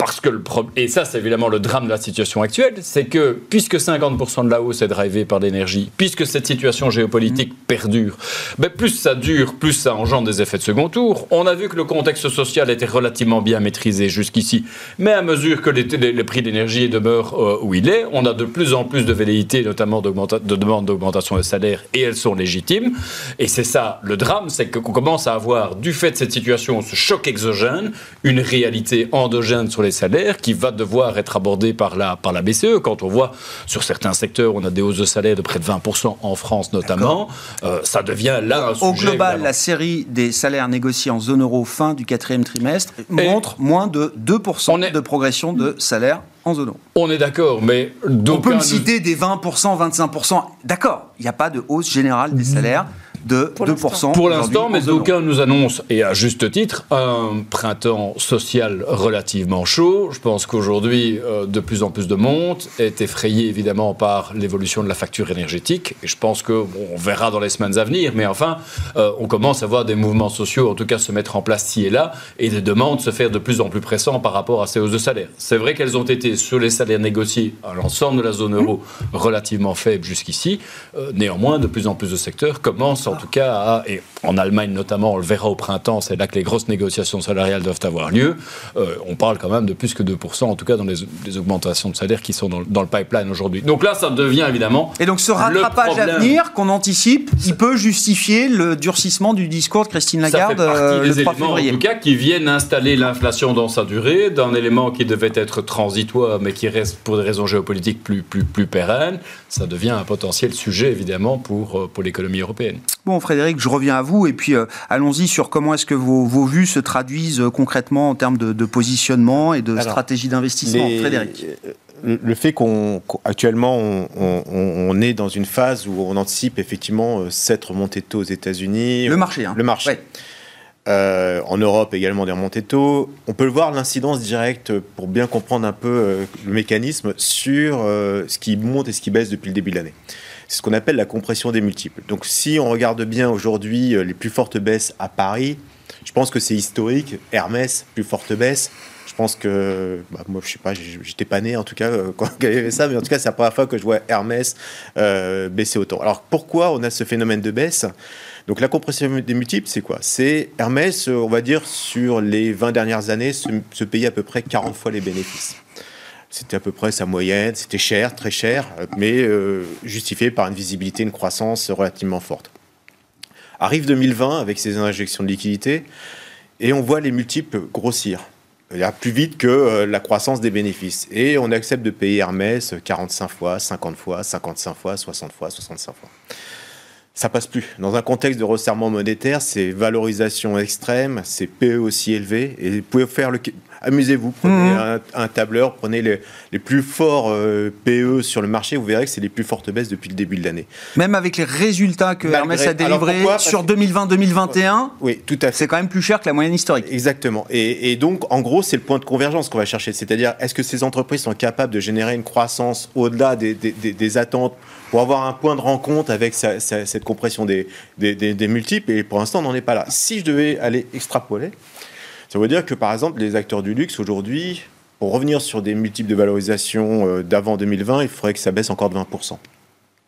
S4: Parce que le problème, et ça c'est évidemment le drame de la situation actuelle, c'est que puisque 50% de la hausse est drivée par l'énergie, puisque cette situation géopolitique mmh. perdure, ben plus ça dure, plus ça engendre des effets de second tour. On a vu que le contexte social était relativement bien maîtrisé jusqu'ici, mais à mesure que les, prix de l'énergie demeurent euh, où il est, on a de plus en plus de velléités, notamment de demandes d'augmentation de salaire, et elles sont légitimes. Et c'est ça le drame, c'est qu'on commence à avoir, du fait de cette situation, ce choc exogène, une réalité endogène sur les salaires qui va devoir être abordé par la, par la BCE. Quand on voit sur certains secteurs, on a des hausses de salaire de près de 20% en France notamment, euh, ça devient là un sujet.
S1: Au global, la série des salaires négociés en zone euro fin du quatrième trimestre montre moins de 2% de progression de salaire en zone euro.
S4: On est d'accord, mais...
S1: On peut me citer des 20%, 25%. D'accord, il n'y a pas de hausse générale des salaires de
S4: pour
S1: 2%.
S4: Pour l'instant, mais d'aucuns nous annoncent, et à juste titre, un printemps social relativement chaud. Je pense qu'aujourd'hui, euh, de plus en plus de monde est effrayé évidemment par l'évolution de la facture énergétique. Et je pense qu'on on verra dans les semaines à venir, mais enfin, euh, on commence à voir des mouvements sociaux, en tout cas, se mettre en place ci et là, et des demandes se faire de plus en plus pressantes par rapport à ces hausses de salaire. C'est vrai qu'elles ont été sur les salaires négociés à l'ensemble de la zone euro relativement faibles jusqu'ici. Euh, néanmoins, de plus en plus de secteurs commencent en tout cas, et en Allemagne notamment, on le verra au printemps, c'est là que les grosses négociations salariales doivent avoir lieu. Euh, on parle quand même de plus que 2%, en tout cas dans les, augmentations de salaire qui sont dans, le pipeline aujourd'hui. Donc là, ça devient évidemment.
S1: Et donc ce rattrapage à venir qu'on anticipe, il peut justifier le durcissement du discours de Christine Lagarde ça fait partie euh, des éléments,
S4: En tout cas, qui viennent installer l'inflation dans sa durée, d'un élément qui devait être transitoire, mais qui reste pour des raisons géopolitiques plus, plus. Ça devient un potentiel sujet, évidemment, pour, euh, pour l'économie européenne.
S1: Bon, Frédéric, je reviens à vous et puis euh, allons-y sur comment est-ce que vos, vos, vues se traduisent euh, concrètement en termes de, positionnement et de stratégie d'investissement. Frédéric
S5: euh, le fait qu'actuellement on, on, est dans une phase où on anticipe effectivement cette remontée de taux aux États-Unis.
S1: Le marché, hein.
S5: Le marché. en Europe également des remontées de taux. On peut le voir l'incidence directe pour bien comprendre un peu le mécanisme sur ce qui monte et ce qui baisse depuis le début de l'année. C'est ce qu'on appelle la compression des multiples. Donc si on regarde bien aujourd'hui euh, les plus fortes baisses à Paris, je pense que c'est historique. Hermès, plus forte baisse. Je pense que, bah, moi, je sais pas, j'étais pas né en tout cas euh, quand il y avait ça, mais en tout cas, c'est la première fois que je vois Hermès euh, baisser autant. Alors pourquoi on a ce phénomène de baisse? Donc la compression des multiples, c'est quoi? C'est Hermès, on va dire, sur les 20 dernières années, se, se à peu près 40 fois les bénéfices. C'était à peu près sa moyenne, c'était cher, très cher, mais euh, justifié par une visibilité, une croissance relativement forte. Arrive 2020 avec ses injections de liquidités et on voit les multiples grossir. Plus vite que euh, la croissance des bénéfices. Et on accepte de payer Hermès 45 fois, 50 fois, 55 fois, 60 fois, 65 fois ça passe plus. Dans un contexte de resserrement monétaire, c'est valorisation extrême, c'est PE aussi élevé, et vous pouvez faire le... Amusez-vous, prenez mhm. un, tableur, prenez les, les plus forts euh, PE sur le marché, vous verrez que c'est les plus fortes baisses depuis le début de l'année.
S1: Même avec les résultats que Hermès a délivrés sur 2020-2021,
S5: oui, tout à fait.
S1: C'est quand même plus cher que la moyenne historique.
S5: Exactement. Et, et donc, en gros, c'est le point de convergence qu'on va chercher. C'est-à-dire, est-ce que ces entreprises sont capables de générer une croissance au-delà des, des, des, des attentes pour avoir un point de rencontre avec cette compression des, des, multiples. Et pour l'instant, on n'en est pas là. Si je devais aller extrapoler, ça veut dire que par exemple, les acteurs du luxe aujourd'hui, pour revenir sur des multiples de valorisation euh, d'avant 2020, il faudrait que ça baisse encore de 20%.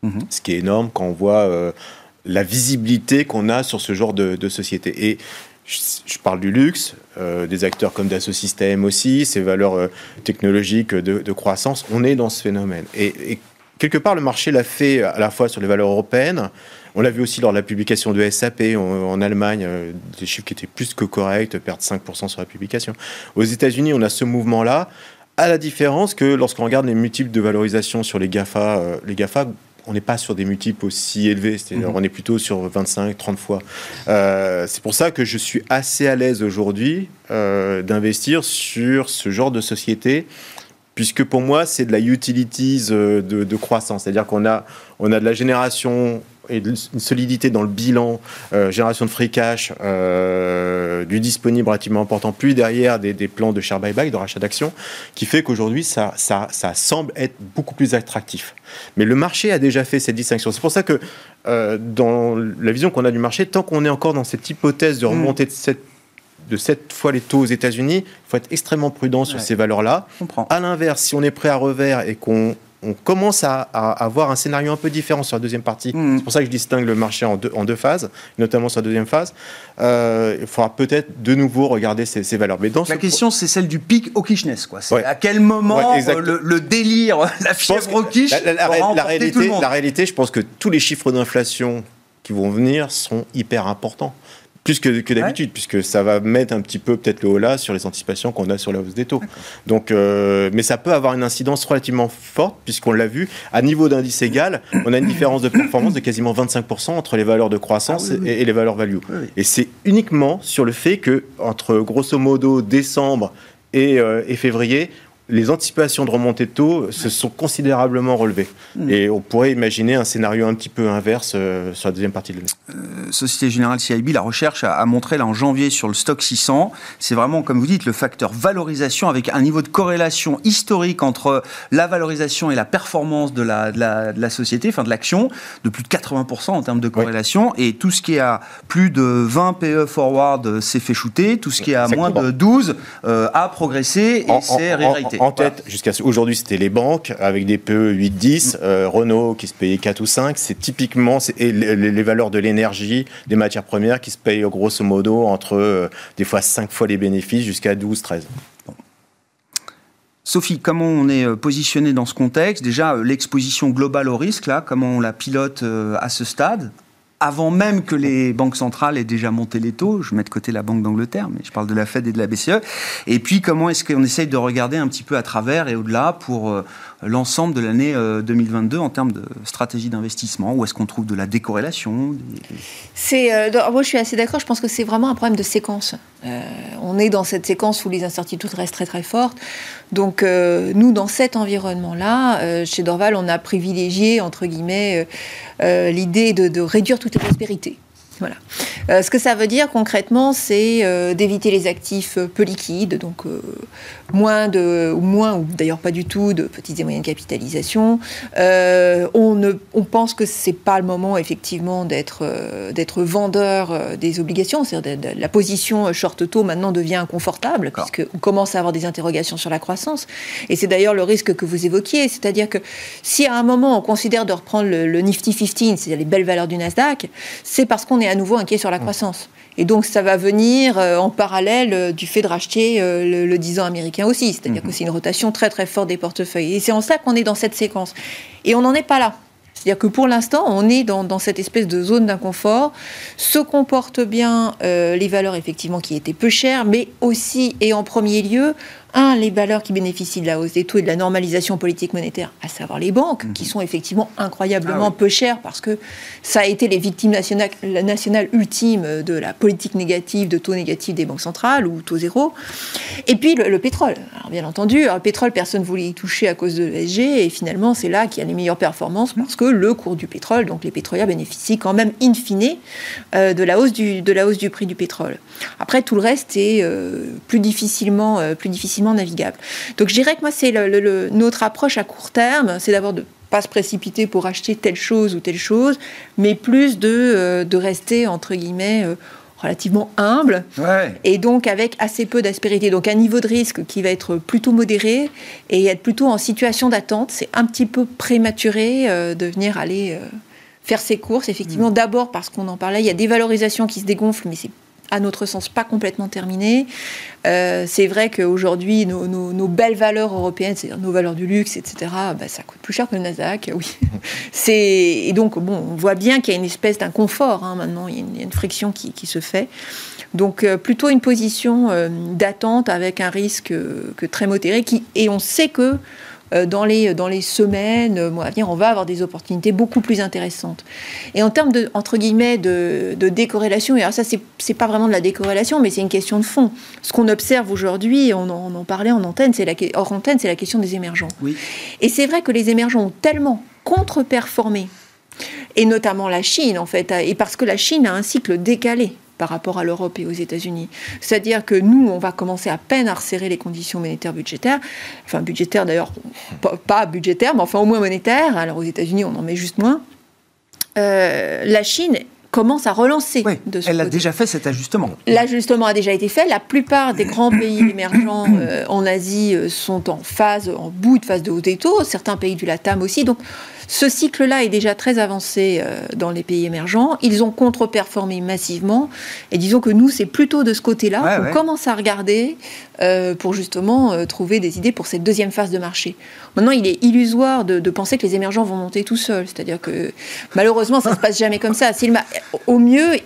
S5: Mhm. Ce qui est énorme quand on voit euh, la visibilité qu'on a sur ce genre de, société. Et je, parle du luxe, euh, des acteurs comme Dassault Systèmes aussi, ces valeurs technologiques de, croissance. On est dans ce phénomène. Et, et quelque part, le marché l'a fait à la fois sur les valeurs européennes. On l'a vu aussi lors de la publication de SAP en, Allemagne, euh, des chiffres qui étaient plus que corrects, perdre 5% sur la publication. Aux États-Unis, on a ce mouvement-là, à la différence que lorsqu'on regarde les multiples de valorisation sur les GAFA, euh, les GAFA on n'est pas sur des multiples aussi élevés, c'est-à-dire mhm. on est plutôt sur 25, 30 fois. Euh, c'est pour ça que je suis assez à l'aise aujourd'hui d'investir sur ce genre de société puisque pour moi, c'est de la utilities euh, de, croissance. C'est-à-dire qu'on a, on a de la génération et une solidité dans le bilan, euh, génération de free cash, euh, du disponible relativement important, puis derrière des, plans de share buyback, de rachat d'actions, qui fait qu'aujourd'hui, ça, ça, ça, semble être beaucoup plus attractif. Mais le marché a déjà fait cette distinction. C'est pour ça que dans la vision qu'on a du marché, tant qu'on est encore dans cette hypothèse de remontée de cette de 7 fois les taux aux États-Unis, il faut être extrêmement prudent sur ces valeurs-là. À l'inverse, si on est prêt à revers et qu'on on commence à, avoir un scénario un peu différent sur la deuxième partie. Hmm. C'est pour ça que je distingue le marché en deux, en deux phases, notamment sur la deuxième phase. Euh, il faudra peut-être de nouveau regarder ces, valeurs.
S1: Mais dans la question, c'est celle du pic hawkishness. Quoi. À quel moment euh, le, délire, la fièvre hawkish
S5: la, la, réalité, la réalité, je pense que tous les chiffres d'inflation qui vont venir sont hyper importants plus que, que d'habitude, puisque ça va mettre un petit peu peut-être le haut là sur les anticipations qu'on a sur la hausse des taux. Donc, euh, mais ça peut avoir une incidence relativement forte, puisqu'on l'a vu, à niveau d'indice égal, on a une différence de performance de quasiment 25% entre les valeurs de croissance
S1: Ah oui, oui.
S5: Et, et les valeurs value.
S1: Oui.
S5: Et c'est uniquement sur le fait que, entre grosso modo décembre et, euh, et février, les anticipations de remontée de taux se sont considérablement relevées.
S1: Hmm.
S5: Et on pourrait imaginer un scénario un petit peu inverse euh, sur la deuxième partie de l'année.
S1: Euh, Société Générale CIB, la recherche a, a montré là en janvier sur le stock 600, c'est vraiment, comme vous dites, le facteur valorisation avec un niveau de corrélation historique entre la valorisation et la performance de la, de la, de la société, enfin de l'action, de plus de 80% en termes de corrélation. Et tout ce qui est à plus de 20 PE forward s'est fait shooter, tout ce qui est à moins de 12 euh, a progressé et
S5: en-
S1: réalité.
S5: En- en tête, jusqu'à ce- aujourd'hui, c'était les banques avec des PE 8-10, euh, Renault qui se payait 4 ou 5. C'est typiquement et les, les valeurs de l'énergie, des matières premières qui se payent grosso modo entre euh, des fois 5 fois les bénéfices jusqu'à 12-13.
S1: Sophie, comment on est euh, positionné dans ce contexte? Déjà, l'exposition globale au risque, là, comment on la pilote à ce stade? Avant même que les banques centrales aient déjà monté les taux, je mets de côté la Banque d'Angleterre, mais je parle de la Fed et de la BCE. Et puis, comment est-ce qu'on essaye de regarder un petit peu à travers et au-delà pour euh, l'ensemble de l'année euh, 2022 en termes de stratégie d'investissement? Où est-ce qu'on trouve de la décorrélation?
S3: C'est, euh, moi, je suis assez d'accord. Je pense que c'est vraiment un problème de séquence. Euh, on est dans cette séquence où les incertitudes restent très très fortes. Donc, euh, nous, dans cet environnement-là, euh, chez Dorval, on a privilégié entre guillemets euh, l'idée de, de réduire toutes les prospérités. Voilà. Euh, ce que ça veut dire concrètement, c'est euh, d'éviter les actifs euh, peu liquides, donc euh, moins de, ou moins, ou d'ailleurs pas du tout, de petites et moyennes capitalisations. On, ne, on pense que c'est pas le moment effectivement d'être d'être vendeur des obligations, c'est-à-dire la position short taux maintenant devient inconfortable puisqu'on commence à avoir des interrogations sur la croissance. Et c'est d'ailleurs le risque que vous évoquiez, c'est-à-dire que si à un moment on considère de reprendre le, le Nifty 15, c'est-à-dire les belles valeurs du Nasdaq, c'est parce qu'on est à nouveau inquiet sur la croissance. Et donc ça va venir euh, en parallèle euh, du fait de racheter euh, le, le 10 ans américain aussi, c'est-à-dire que c'est une rotation très très forte des portefeuilles. Et c'est en ça qu'on est dans cette séquence. Et on n'en est pas là. C'est-à-dire que pour l'instant, on est dans, dans cette espèce de zone d'inconfort. Se comportent bien euh, les valeurs effectivement qui étaient peu chères, mais aussi et en premier lieu, un, les valeurs qui bénéficient de la hausse des taux et de la normalisation politique monétaire, à savoir les banques, qui sont effectivement incroyablement
S1: Ah oui.
S3: peu chères parce que ça a été les victimes nationales, la nationale ultime de la politique négative, de taux négatifs des banques centrales ou taux zéro. Et puis le, le pétrole. Alors bien entendu, alors, le pétrole, personne ne voulait y toucher à cause de l'ESG et finalement c'est là qu'il y a les meilleures performances parce que le cours du pétrole, donc les pétrolières bénéficient quand même in fine euh, de, la hausse du, de la hausse du prix du pétrole. Après tout le reste est euh, plus difficilement euh, plus difficilement navigable. Donc je dirais que moi c'est le- le- le- notre approche à court terme, c'est d'abord de pas se précipiter pour acheter telle chose ou telle chose, mais plus de, euh, de rester entre guillemets euh, relativement humble
S1: Ouais.
S3: et donc avec assez peu d'aspérité. Donc un niveau de risque qui va être plutôt modéré et être plutôt en situation d'attente. C'est un petit peu prématuré euh, de venir aller euh, faire ses courses. Effectivement, d'abord parce qu'on en parlait, il y a des valorisations qui se dégonflent, mais c'est à notre sens pas complètement terminé. Euh, c'est vrai qu'aujourd'hui, nos, belles valeurs européennes, c'est-à-dire nos valeurs du luxe, etc., bah, ça coûte plus cher que le Nasdaq, oui. Et donc bon, on voit bien qu'il y a une espèce d'inconfort hein, maintenant. Il y, a une, friction qui, se fait. Donc euh, plutôt une position euh, d'attente avec un risque euh, très modéré. Et on sait que dans, les, dans les semaines, euh, mois à venir, on va avoir des opportunités beaucoup plus intéressantes. Et en termes de, entre guillemets, de, de décorrélation, et alors ça, c'est pas vraiment de la décorrélation, mais c'est une question de fond. Ce qu'on observe aujourd'hui, on, en- on en parlait en antenne, c'est la, hors antenne, c'est la question des émergents.
S1: Oui.
S3: Et c'est vrai que les émergents ont tellement contre-performé, et notamment la Chine, en fait, et parce que la Chine a un cycle décalé par rapport à l'Europe et aux États-Unis. C'est-à-dire que nous, on va commencer à peine à resserrer les conditions monétaires budgétaires, enfin budgétaires d'ailleurs, pas, budgétaires, mais enfin au moins monétaires. Alors aux États-Unis, on en met juste moins. Euh, la Chine commence à relancer
S1: Oui,
S3: de ce
S1: elle a déjà fait cet ajustement.
S3: L'ajustement a déjà été fait. La plupart des grands pays émergents euh, en Asie euh, sont en phase, en bout de phase de hausse des taux. Certains pays du LATAM aussi. Donc, ce cycle-là est déjà très avancé euh, dans les pays émergents. Ils ont contre-performé massivement. Et disons que nous, c'est plutôt de ce côté-là
S1: Ouais,
S3: qu'on
S1: ouais.
S3: commence à regarder euh, pour justement euh, trouver des idées pour cette deuxième phase de marché. Maintenant, il est illusoire de, de penser que les émergents vont monter tout seuls. C'est-à-dire que malheureusement, ça ne se passe jamais comme ça. Au mieux,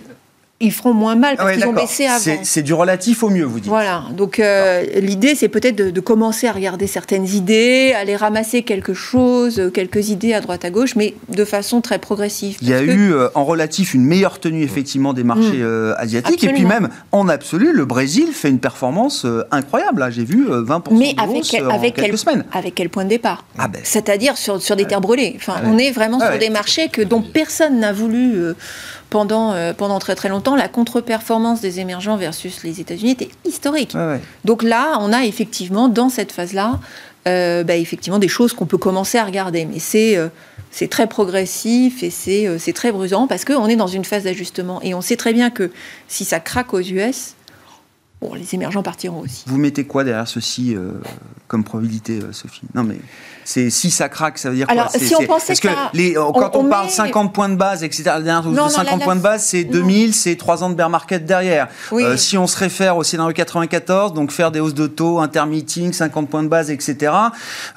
S3: ils feront moins mal parce
S1: Ah ouais,
S3: qu'ils ont baissé avant.
S1: C'est- du relatif au mieux, vous dites.
S3: Voilà, donc euh, l'idée c'est peut-être de, de commencer à regarder certaines idées, aller ramasser quelque chose, euh, quelques idées à droite à gauche, mais de façon très progressive.
S1: Il y a
S3: que-
S1: eu euh, en relatif une meilleure tenue effectivement des marchés
S3: Mm.
S1: euh, asiatiques et puis même en absolu le Brésil fait une performance incroyable. Là, j'ai vu euh, 20%
S3: mais
S1: de
S3: avec, quel,
S1: en
S3: avec,
S1: quelques
S3: quel,
S1: semaines.
S3: avec quel point de départ?
S1: Ah ben.
S3: C'est-à-dire sur, sur des terres brûlées. Enfin,
S1: Ah ouais.
S3: On est vraiment
S1: Ah
S3: sur des marchés que, dont personne n'a voulu pendant, euh, pendant très très longtemps. La contre-performance des émergents versus les États-Unis était historique.
S1: Ouais.
S3: Donc là, on a effectivement, dans cette phase-là, euh, bah, effectivement des choses qu'on peut commencer à regarder. Mais c'est euh, c'est très progressif et c'est c'est très brusant parce qu'on est dans une phase d'ajustement. Et on sait très bien que si ça craque aux US, bon, les émergents partiront aussi.
S1: Vous mettez quoi derrière ceci euh, comme probabilité, euh, Sophie? Non, mais c'est si ça craque, ça veut dire
S3: Alors,
S1: quoi
S3: si on pensait
S1: parce que
S3: que ça-
S1: les, euh, quand on,
S3: on
S1: parle
S3: met-
S1: 50 points de base, etc. La dernière hausse
S3: Non,
S1: de
S3: non,
S1: 50
S3: là,
S1: points de base, c'est
S3: non.
S1: 2000, c'est 3 ans de bear market derrière.
S3: Oui.
S1: Euh, si on se réfère au scénario 94, donc faire des hausses de taux, intermeeting, 50 points de base, etc.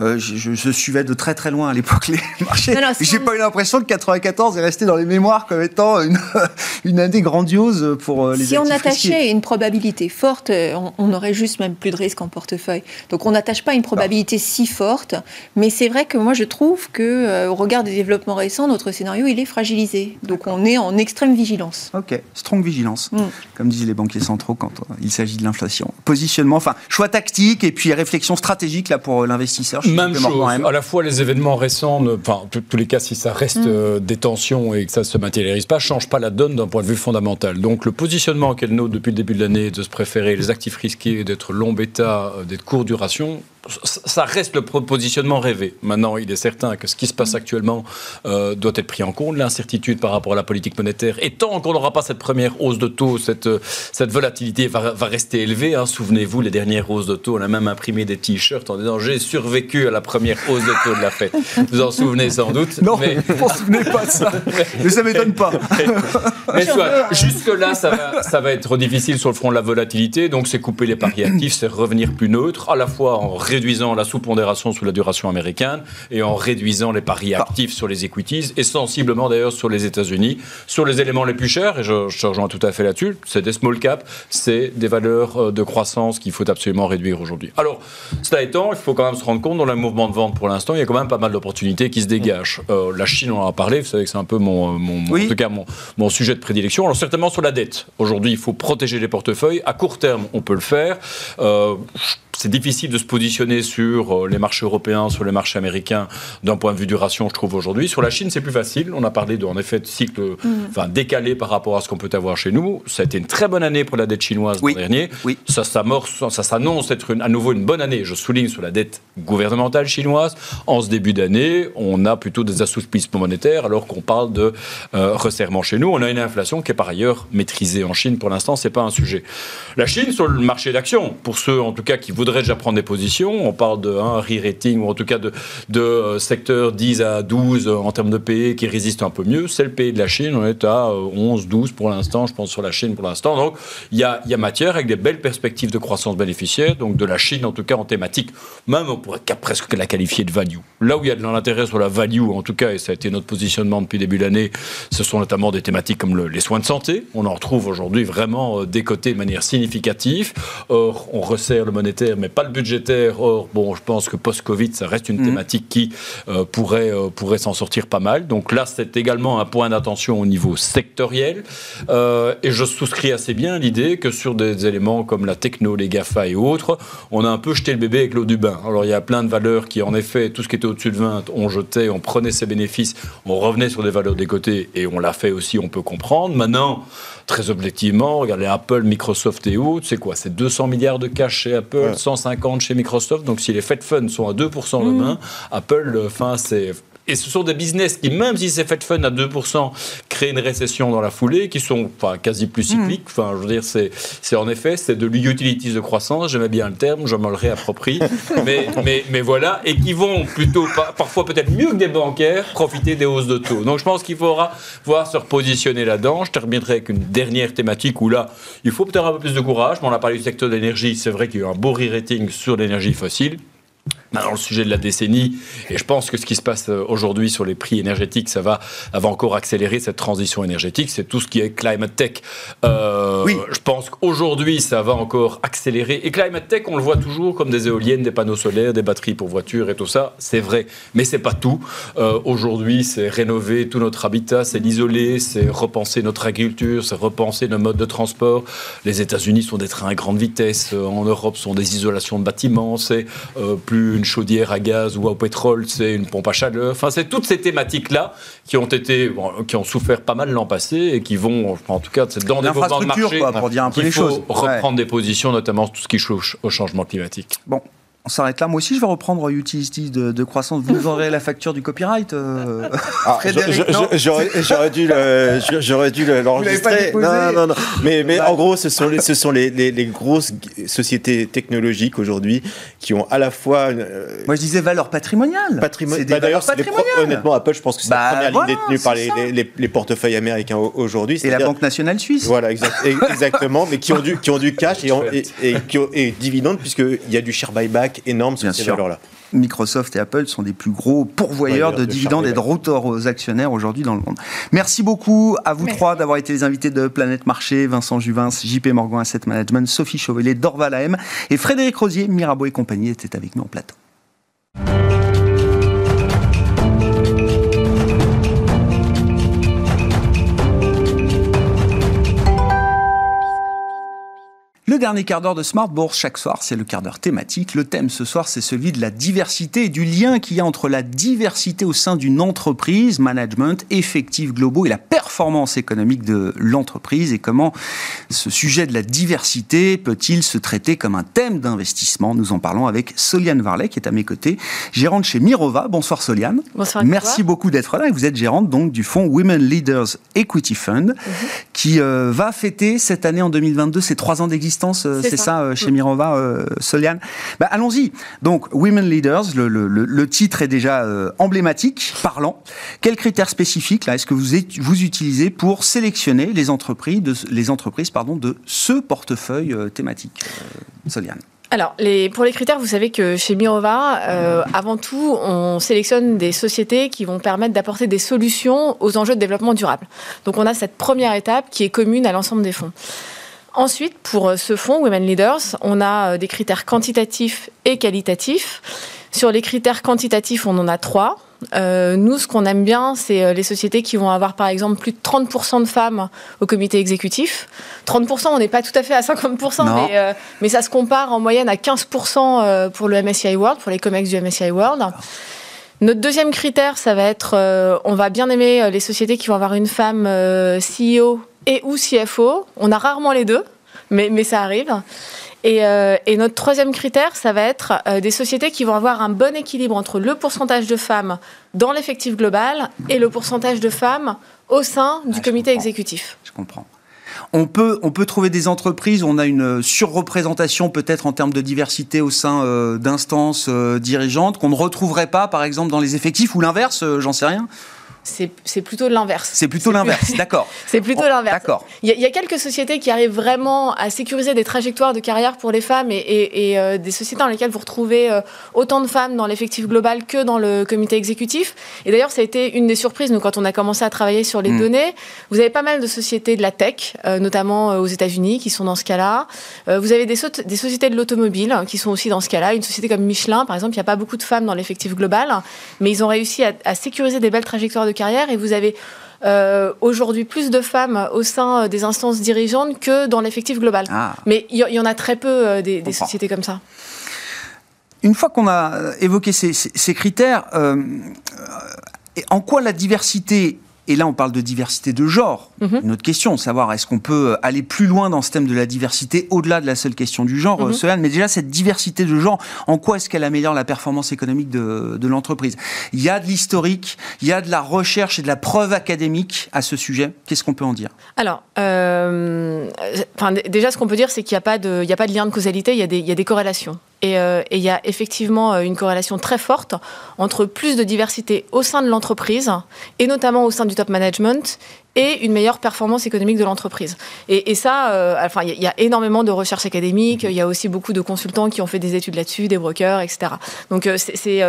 S1: euh, je, je- je suivais de très très loin à l'époque les marchés.
S3: Non, si
S1: J'ai
S3: on-
S1: pas eu l'impression que 94 est resté dans les mémoires comme étant une, une année grandiose pour les
S3: Si on attachait une probabilité forte, euh, on, on aurait juste même plus de risque en portefeuille. Donc on n'attache pas une probabilité si forte, mais c'est vrai que moi je trouve que euh, au regard des développements récents, notre scénario il est fragilisé. Donc on est en extrême vigilance.
S1: Ok, strong vigilance,
S3: Mm.
S1: comme disent les banquiers centraux quand euh, il s'agit de l'inflation. Positionnement, enfin, choix tactique et puis réflexion stratégique là pour euh, l'investisseur.
S4: Même chose. À la fois, les événements récents, enfin, en tous- les cas, si ça reste euh, des tensions et que ça ne se matérialise pas, change pas la donne d'un point de vue fondamental. Donc, le positionnement qu'elle note depuis le début de l'année de se préférer les actifs risqués, d'être long bêta, euh, d'être court duration, ça- reste le positionnement rêvé. Maintenant, il est certain que ce qui se passe actuellement euh, doit être pris en compte. L'incertitude par rapport à la politique monétaire, et tant qu'on n'aura pas cette première hausse de taux, cette, euh, cette volatilité va, va rester élevée. hein. Souvenez-vous, les dernières hausses de taux, on a même imprimé des t-shirts en disant j'ai survécu à la première hausse de taux de la fête. Vous en souvenez sans doute.
S1: Non,
S4: mais,
S1: vous vous souvenez pas de ça. Mais ça m'étonne pas.
S4: mais soit, jusque-là, ça va, ça va être difficile sur le front de la volatilité. Donc, c'est couper les paris actifs, c'est revenir plus neutre, à la fois en réduisant la sous-pondération sous la duration américaine et en réduisant les paris actifs sur les equities et sensiblement d'ailleurs sur les États-Unis. Sur les éléments les plus chers, et je, je te rejoins tout à fait là-dessus, c'est des small caps, c'est des valeurs euh, de croissance qu'il faut absolument réduire aujourd'hui. Alors, cela étant, il faut quand même se rendre compte, dans le mouvement de vente pour l'instant, il y a quand même pas mal d'opportunités qui se dégagent. Euh, la Chine, on en a parlé, vous savez que c'est un peu mon, mon- mon-
S1: Oui.
S4: en tout cas mon, mon sujet de prédilection. Alors certainement sur la dette. Aujourd'hui, il faut protéger les portefeuilles. À court terme, on peut le faire. Euh, c'est difficile de se positionner sur euh, les marchés européens, sur les marchés américains d'un point de vue duration, je trouve aujourd'hui. Sur la Chine, c'est plus facile. On a parlé de, en effet de cycle enfin, décalé par rapport à ce qu'on peut avoir chez nous. Ça a été une très bonne année pour la dette chinoise
S1: Oui.
S4: l'an dernier.
S1: Oui.
S4: Ça s'amorce, ça s'annonce être une- à nouveau une bonne année. Je souligne sur la dette gouvernementale chinoise. En ce début d'année, on a plutôt des assouplissements monétaires alors qu'on parle de euh, resserrement chez nous. On a une inflation qui est par ailleurs maîtrisée en Chine. Pour l'instant, c'est pas un sujet. La Chine sur le marché d'action, pour ceux en tout cas qui voudraient déjà prendre des positions, on parle de un re-rating ou en tout cas de, de euh, secteurs 10 à 12 euh, en termes de pays qui résistent un peu mieux. C'est le pays de la Chine. On est à euh, 11, 12 pour l'instant, je pense sur la Chine pour l'instant. Donc il y a, y a matière avec des belles perspectives de croissance bénéficiaire. Donc de la Chine en tout cas en thématique, même on pourrait presque la qualifier de value. Là où il y a de l'intérêt sur la value en tout cas, et ça a été notre positionnement depuis début de l'année, ce sont notamment des thématiques comme le- les soins de santé. On en retrouve aujourd'hui vraiment euh, décotés de manière significative. Or, on resserre le monétaire, mais pas le budgétaire. Or, bon, je pense que post-Covid, ça reste une
S1: Mhm.
S4: thématique qui euh, pourrait, euh, pourrait s'en sortir pas mal. Donc là, c'est également un point d'attention au niveau sectoriel. Euh, et je souscris assez bien l'idée que sur des éléments comme la techno, les GAFA et autres, on a un peu jeté le bébé avec l'eau du bain. Alors il y a plein de valeurs qui, en effet, tout ce qui était au-dessus de 20, on jetait, on prenait ses bénéfices, on revenait sur des valeurs des côtés et on l'a fait aussi, on peut comprendre. Maintenant, très objectivement, regardez Apple, Microsoft et autres, c'est quoi? C'est 200 milliards de cash chez Apple,
S5: Ouais.
S4: 150 chez Microsoft. Donc si les Fed Funds sont à 2% demain, Apple, euh, enfin, c'est. Et ce sont des business qui, même si c'est Fed Fund à 2%, créent une récession dans la foulée, qui sont enfin, quasi plus cycliques. Enfin, je veux dire, c'est, c'est en effet, c'est de l'utilities de croissance, j'aimais bien le terme, je me le réapproprie. mais, mais, mais voilà, et qui vont plutôt, pa- parfois peut-être mieux que des bancaires, profiter des hausses de taux. Donc je pense qu'il faudra voir se repositionner là-dedans. Je terminerai avec une dernière thématique où là, il faut peut-être un peu plus de courage. Mais on a parlé du secteur de l'énergie, c'est vrai qu'il y a eu un beau re-rating sur l'énergie fossile. Maintenant, le sujet de la décennie, et je pense que ce qui se passe euh, aujourd'hui sur les prix énergétiques, ça va, va encore accélérer cette transition énergétique. C'est tout ce qui est climate tech. Euh, oui. Je pense qu'aujourd'hui, ça va encore accélérer. Et climate tech, on le voit toujours comme des éoliennes, des panneaux solaires, des batteries pour voitures et tout ça. C'est vrai, mais c'est pas tout. Euh, aujourd'hui, c'est rénover tout notre habitat, c'est l'isoler, c'est repenser notre agriculture, c'est repenser nos modes de transport. Les États-Unis sont des trains à grande vitesse. En Europe, sont des isolations de bâtiments. C'est plus une chaudière à gaz ou au pétrole, c'est une pompe à chaleur. Enfin, c'est toutes ces thématiques-là qui ont été, qui ont souffert pas mal l'an passé et qui vont, en tout cas, c'est dans des mouvements de marché,
S1: quoi, pour dire un peu les
S4: faut
S1: choses.
S4: reprendre des positions, notamment tout ce qui touche au changement climatique.
S1: Bon, on s'arrête là. Moi aussi, je vais reprendre Utilities de, de croissance. Vous aurez la facture du copyright, euh,
S5: ah, J'aurais dû l'enregistrer. non, non, non. Mais, mais en gros, ce sont les, ce sont les, les, les grosses sociétés technologiques aujourd'hui qui ont à la fois.
S1: Euh, Moi, je disais valeur patrimoniale.
S5: Patrimoniale. Bah, D'ailleurs, honnêtement, Apple, je pense que c'est bah, la première ligne détenue par les, les, portefeuilles américains aujourd'hui.
S1: Et la Banque nationale suisse.
S5: Voilà, exact, exactement. mais qui ont du, qui ont du cash et, et, et, qui ont, et dividendes, puisqu'il y a du share buyback énorme sur ces valeurs-là.
S1: Microsoft et Apple sont des plus gros pourvoyeurs de, dividendes et de retours aux actionnaires aujourd'hui dans le monde. Merci beaucoup à vous trois d'avoir été les invités de Planète Marché, Vincent Juvin, JP Morgan Asset Management, Sophie Chauvelet, Dorval AM et Frédéric Rosier, Mirabeau et compagnie étaient avec nous en plateau. Le dernier quart d'heure de Smart Bourse, chaque soir, c'est le quart d'heure thématique. Le thème ce soir, c'est celui de la diversité et du lien qu'il y a entre la diversité au sein d'une entreprise, management, effectifs globaux et la performance économique de l'entreprise et comment ce sujet de la diversité peut-il se traiter comme un thème d'investissement. Nous en parlons avec Soliane Varlet qui est à mes côtés, gérante chez Mirova. Bonsoir Soliane.
S6: Bonsoir.
S1: Merci beaucoup d'être là et vous êtes gérante donc du fonds Women Leaders Equity Fund mhm. qui euh, va fêter cette année en 2022 ses trois ans d'existence euh, c'est ça, euh, chez Mirova, euh, Soliane. Bah, allons-y. Donc, Women Leaders, le, titre est déjà emblématique, parlant. Quels critères spécifiques là est-ce que vous, vous utilisez pour sélectionner les entreprises, de, les entreprises pardon, de ce portefeuille thématique, Soliane
S6: alors, pour les critères, vous savez que chez Mirova, avant tout, on sélectionne des sociétés qui vont permettre d'apporter des solutions aux enjeux de développement durable. Donc, on a cette première étape qui est commune à l'ensemble des fonds. Ensuite, pour euh, ce fonds Women Leaders, on a euh, des critères quantitatifs et qualitatifs. Sur les critères quantitatifs, on en a trois. Euh, nous, ce qu'on aime bien, c'est les sociétés qui vont avoir, par exemple, plus de 30% de femmes au comité exécutif. 30%, on n'est pas tout à fait à 50%, mais, mais, ça se compare en moyenne à 15% pour le MSCI World, pour les COMEX du MSCI World. Notre deuxième critère, ça va être, on va bien aimer les sociétés qui vont avoir une femme CEO et ou CFO. On a rarement les deux, mais, mais ça arrive. Et, euh, et, notre troisième critère, ça va être euh, des sociétés qui vont avoir un bon équilibre entre le pourcentage de femmes dans l'effectif global et le pourcentage de femmes au sein du ah, comité exécutif.
S1: Je comprends. On peut, on peut trouver des entreprises où on a une surreprésentation peut-être en termes de diversité au sein euh, d'instances dirigeantes qu'on ne retrouverait pas par exemple dans les effectifs ou l'inverse, j'en sais rien
S6: c'est plutôt l'inverse.
S1: C'est plutôt l'inverse, d'accord.
S6: C'est plutôt l'inverse. D'accord. Il y, a quelques sociétés qui arrivent vraiment à sécuriser des trajectoires de carrière pour les femmes et, euh, des sociétés dans lesquelles vous retrouvez euh, autant de femmes dans l'effectif global que dans le comité exécutif. Et d'ailleurs, ça a été une des surprises, nous, quand on a commencé à travailler sur les hmm. données. Vous avez pas mal de sociétés de la tech, euh, notamment aux États-Unis, qui sont dans ce cas-là. vous avez des, des, sociétés de l'automobile hein, qui sont aussi dans ce cas-là. Une société comme Michelin, par exemple, il n'y a pas beaucoup de femmes dans l'effectif global, mais ils ont réussi à, à sécuriser des belles trajectoires de carrière et vous avez euh, aujourd'hui plus de femmes au sein des instances dirigeantes que dans l'effectif global. Ah. Mais il y, en a très peu euh, des, sociétés comme ça.
S1: Une fois qu'on a évoqué ces, critères, euh, en quoi la diversité et là, on parle de diversité de genre. Mhm. Une autre question, savoir est-ce qu'on peut aller plus loin dans ce thème de la diversité au-delà de la seule question du genre, mm Mais déjà, cette diversité de genre, en quoi est-ce qu'elle améliore la performance économique de, de l'entreprise? Il y a de l'historique, il y a de la recherche et de la preuve académique à ce sujet. Qu'est-ce qu'on peut en dire?
S6: Alors, euh, enfin, déjà, ce qu'on peut dire, c'est qu'il n'y a, pas de, il y a pas de lien de causalité, il y a des, il y a des corrélations. Et, euh, et, il y a effectivement une corrélation très forte entre plus de diversité au sein de l'entreprise, et notamment au sein du top management, et une meilleure performance économique de l'entreprise. Et, et, ça, euh, enfin, il y, a énormément de recherches académiques, il y a aussi beaucoup de consultants qui ont fait des études là-dessus, des brokers, etc. Donc c'est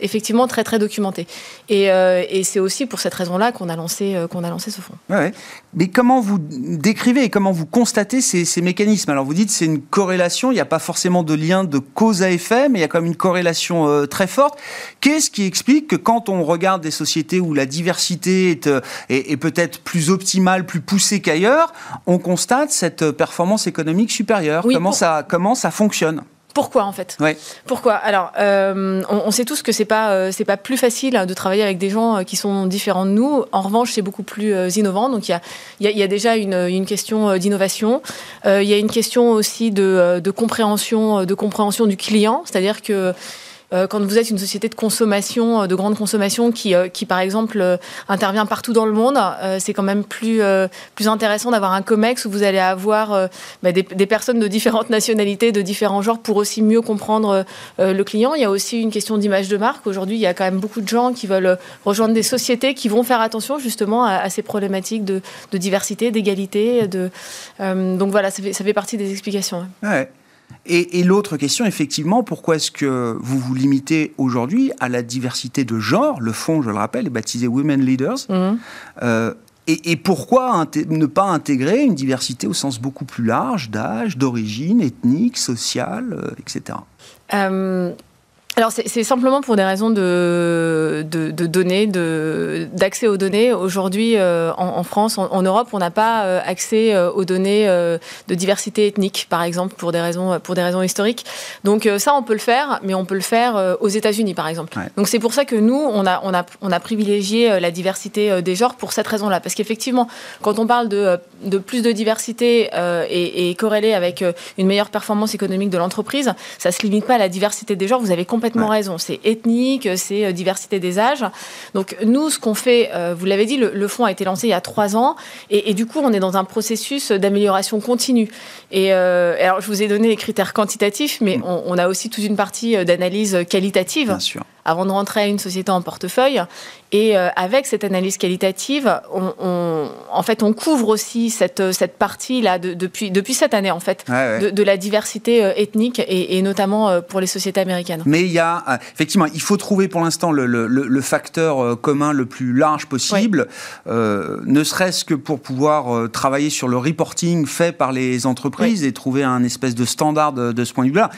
S6: effectivement très très documenté. Et, et c'est aussi pour cette raison-là qu'on a lancé qu'on a lancé ce fonds.
S1: Ouais, mais comment vous décrivez et comment vous constatez ces, ces mécanismes? Alors vous dites c'est une corrélation, il n'y a pas forcément de lien de cause à effet, mais il y a quand même une corrélation euh, très forte. Qu'est-ce qui explique que quand on regarde des sociétés où la diversité est, euh, est, est peut-être plus optimale, plus poussée qu'ailleurs, on constate cette performance économique supérieure
S6: oui,
S1: comment,
S6: pour...
S1: ça, comment ça fonctionne?
S6: Pourquoi en fait?
S1: Ouais.
S6: Pourquoi? Alors, euh, on, on, sait tous que c'est pas euh, c'est pas plus facile de travailler avec des gens euh, qui sont différents de nous. En revanche, c'est beaucoup plus euh, innovant. Donc il y a, y, a, y a déjà une, une question d'innovation. Il y a une question aussi de, de compréhension de compréhension du client, c'est-à-dire que euh, quand vous êtes une société de consommation, euh, de grande consommation, qui, euh, qui par exemple intervient partout dans le monde, c'est quand même plus, plus intéressant d'avoir un COMEX où vous allez avoir bah, des, personnes de différentes nationalités, de différents genres, pour aussi mieux comprendre le client. Il y a aussi une question d'image de marque. Aujourd'hui, il y a quand même beaucoup de gens qui veulent rejoindre des sociétés qui vont faire attention justement à, ces problématiques de, diversité, d'égalité. Donc voilà, ça fait, ça fait partie des explications.
S1: Ouais. Et, et l'autre question, effectivement, pourquoi est-ce que vous vous limitez aujourd'hui à la diversité de genre Le fonds, je le rappelle, est baptisé Women Leaders. Mmh. Euh, et, et, pourquoi ne pas intégrer une diversité au sens beaucoup plus large d'âge, d'origine, ethnique, sociale, euh, etc.
S6: Euh, alors c'est simplement pour des raisons de, de, de données, d'accès aux données. Aujourd'hui, euh, en, en, France, en, en Europe, on n'a pas euh, accès euh, aux données de diversité ethnique, par exemple, pour des raisons, pour des raisons historiques. Donc ça, on peut le faire, mais on peut le faire aux États-Unis, par exemple.
S1: Ouais.
S6: Donc c'est pour ça que nous, on a, on a, on a privilégié la diversité des genres pour cette raison-là, parce qu'effectivement, quand on parle de, de plus de diversité et, et corrélé avec une meilleure performance économique de l'entreprise, ça se limite pas à la diversité des genres. Vous avez complètement ouais. raison. C'est ethnique, c'est diversité des âges. Donc nous, ce qu'on fait, euh, vous l'avez dit, le, le, fonds a été lancé il y a trois ans, et, et du coup, on est dans un processus d'amélioration continue. Et euh, alors, je vous ai donné les critères quantitatifs, mais mmh. on, on, a aussi toute une partie d'analyse qualitative.
S1: Bien sûr
S6: avant de rentrer à une société en portefeuille. Et euh, avec cette analyse qualitative, on, on, en fait, on couvre aussi cette, cette partie-là de, depuis, depuis cette année, en fait,
S1: ouais, ouais.
S6: De, de, la diversité euh, ethnique et, et, notamment euh, pour les sociétés américaines.
S1: Mais il y a, effectivement, il faut trouver pour l'instant le, le, le, facteur commun le plus large possible, ne serait-ce que pour pouvoir travailler sur le reporting fait par les entreprises et trouver un espèce de standard de, de ce point de vue-là.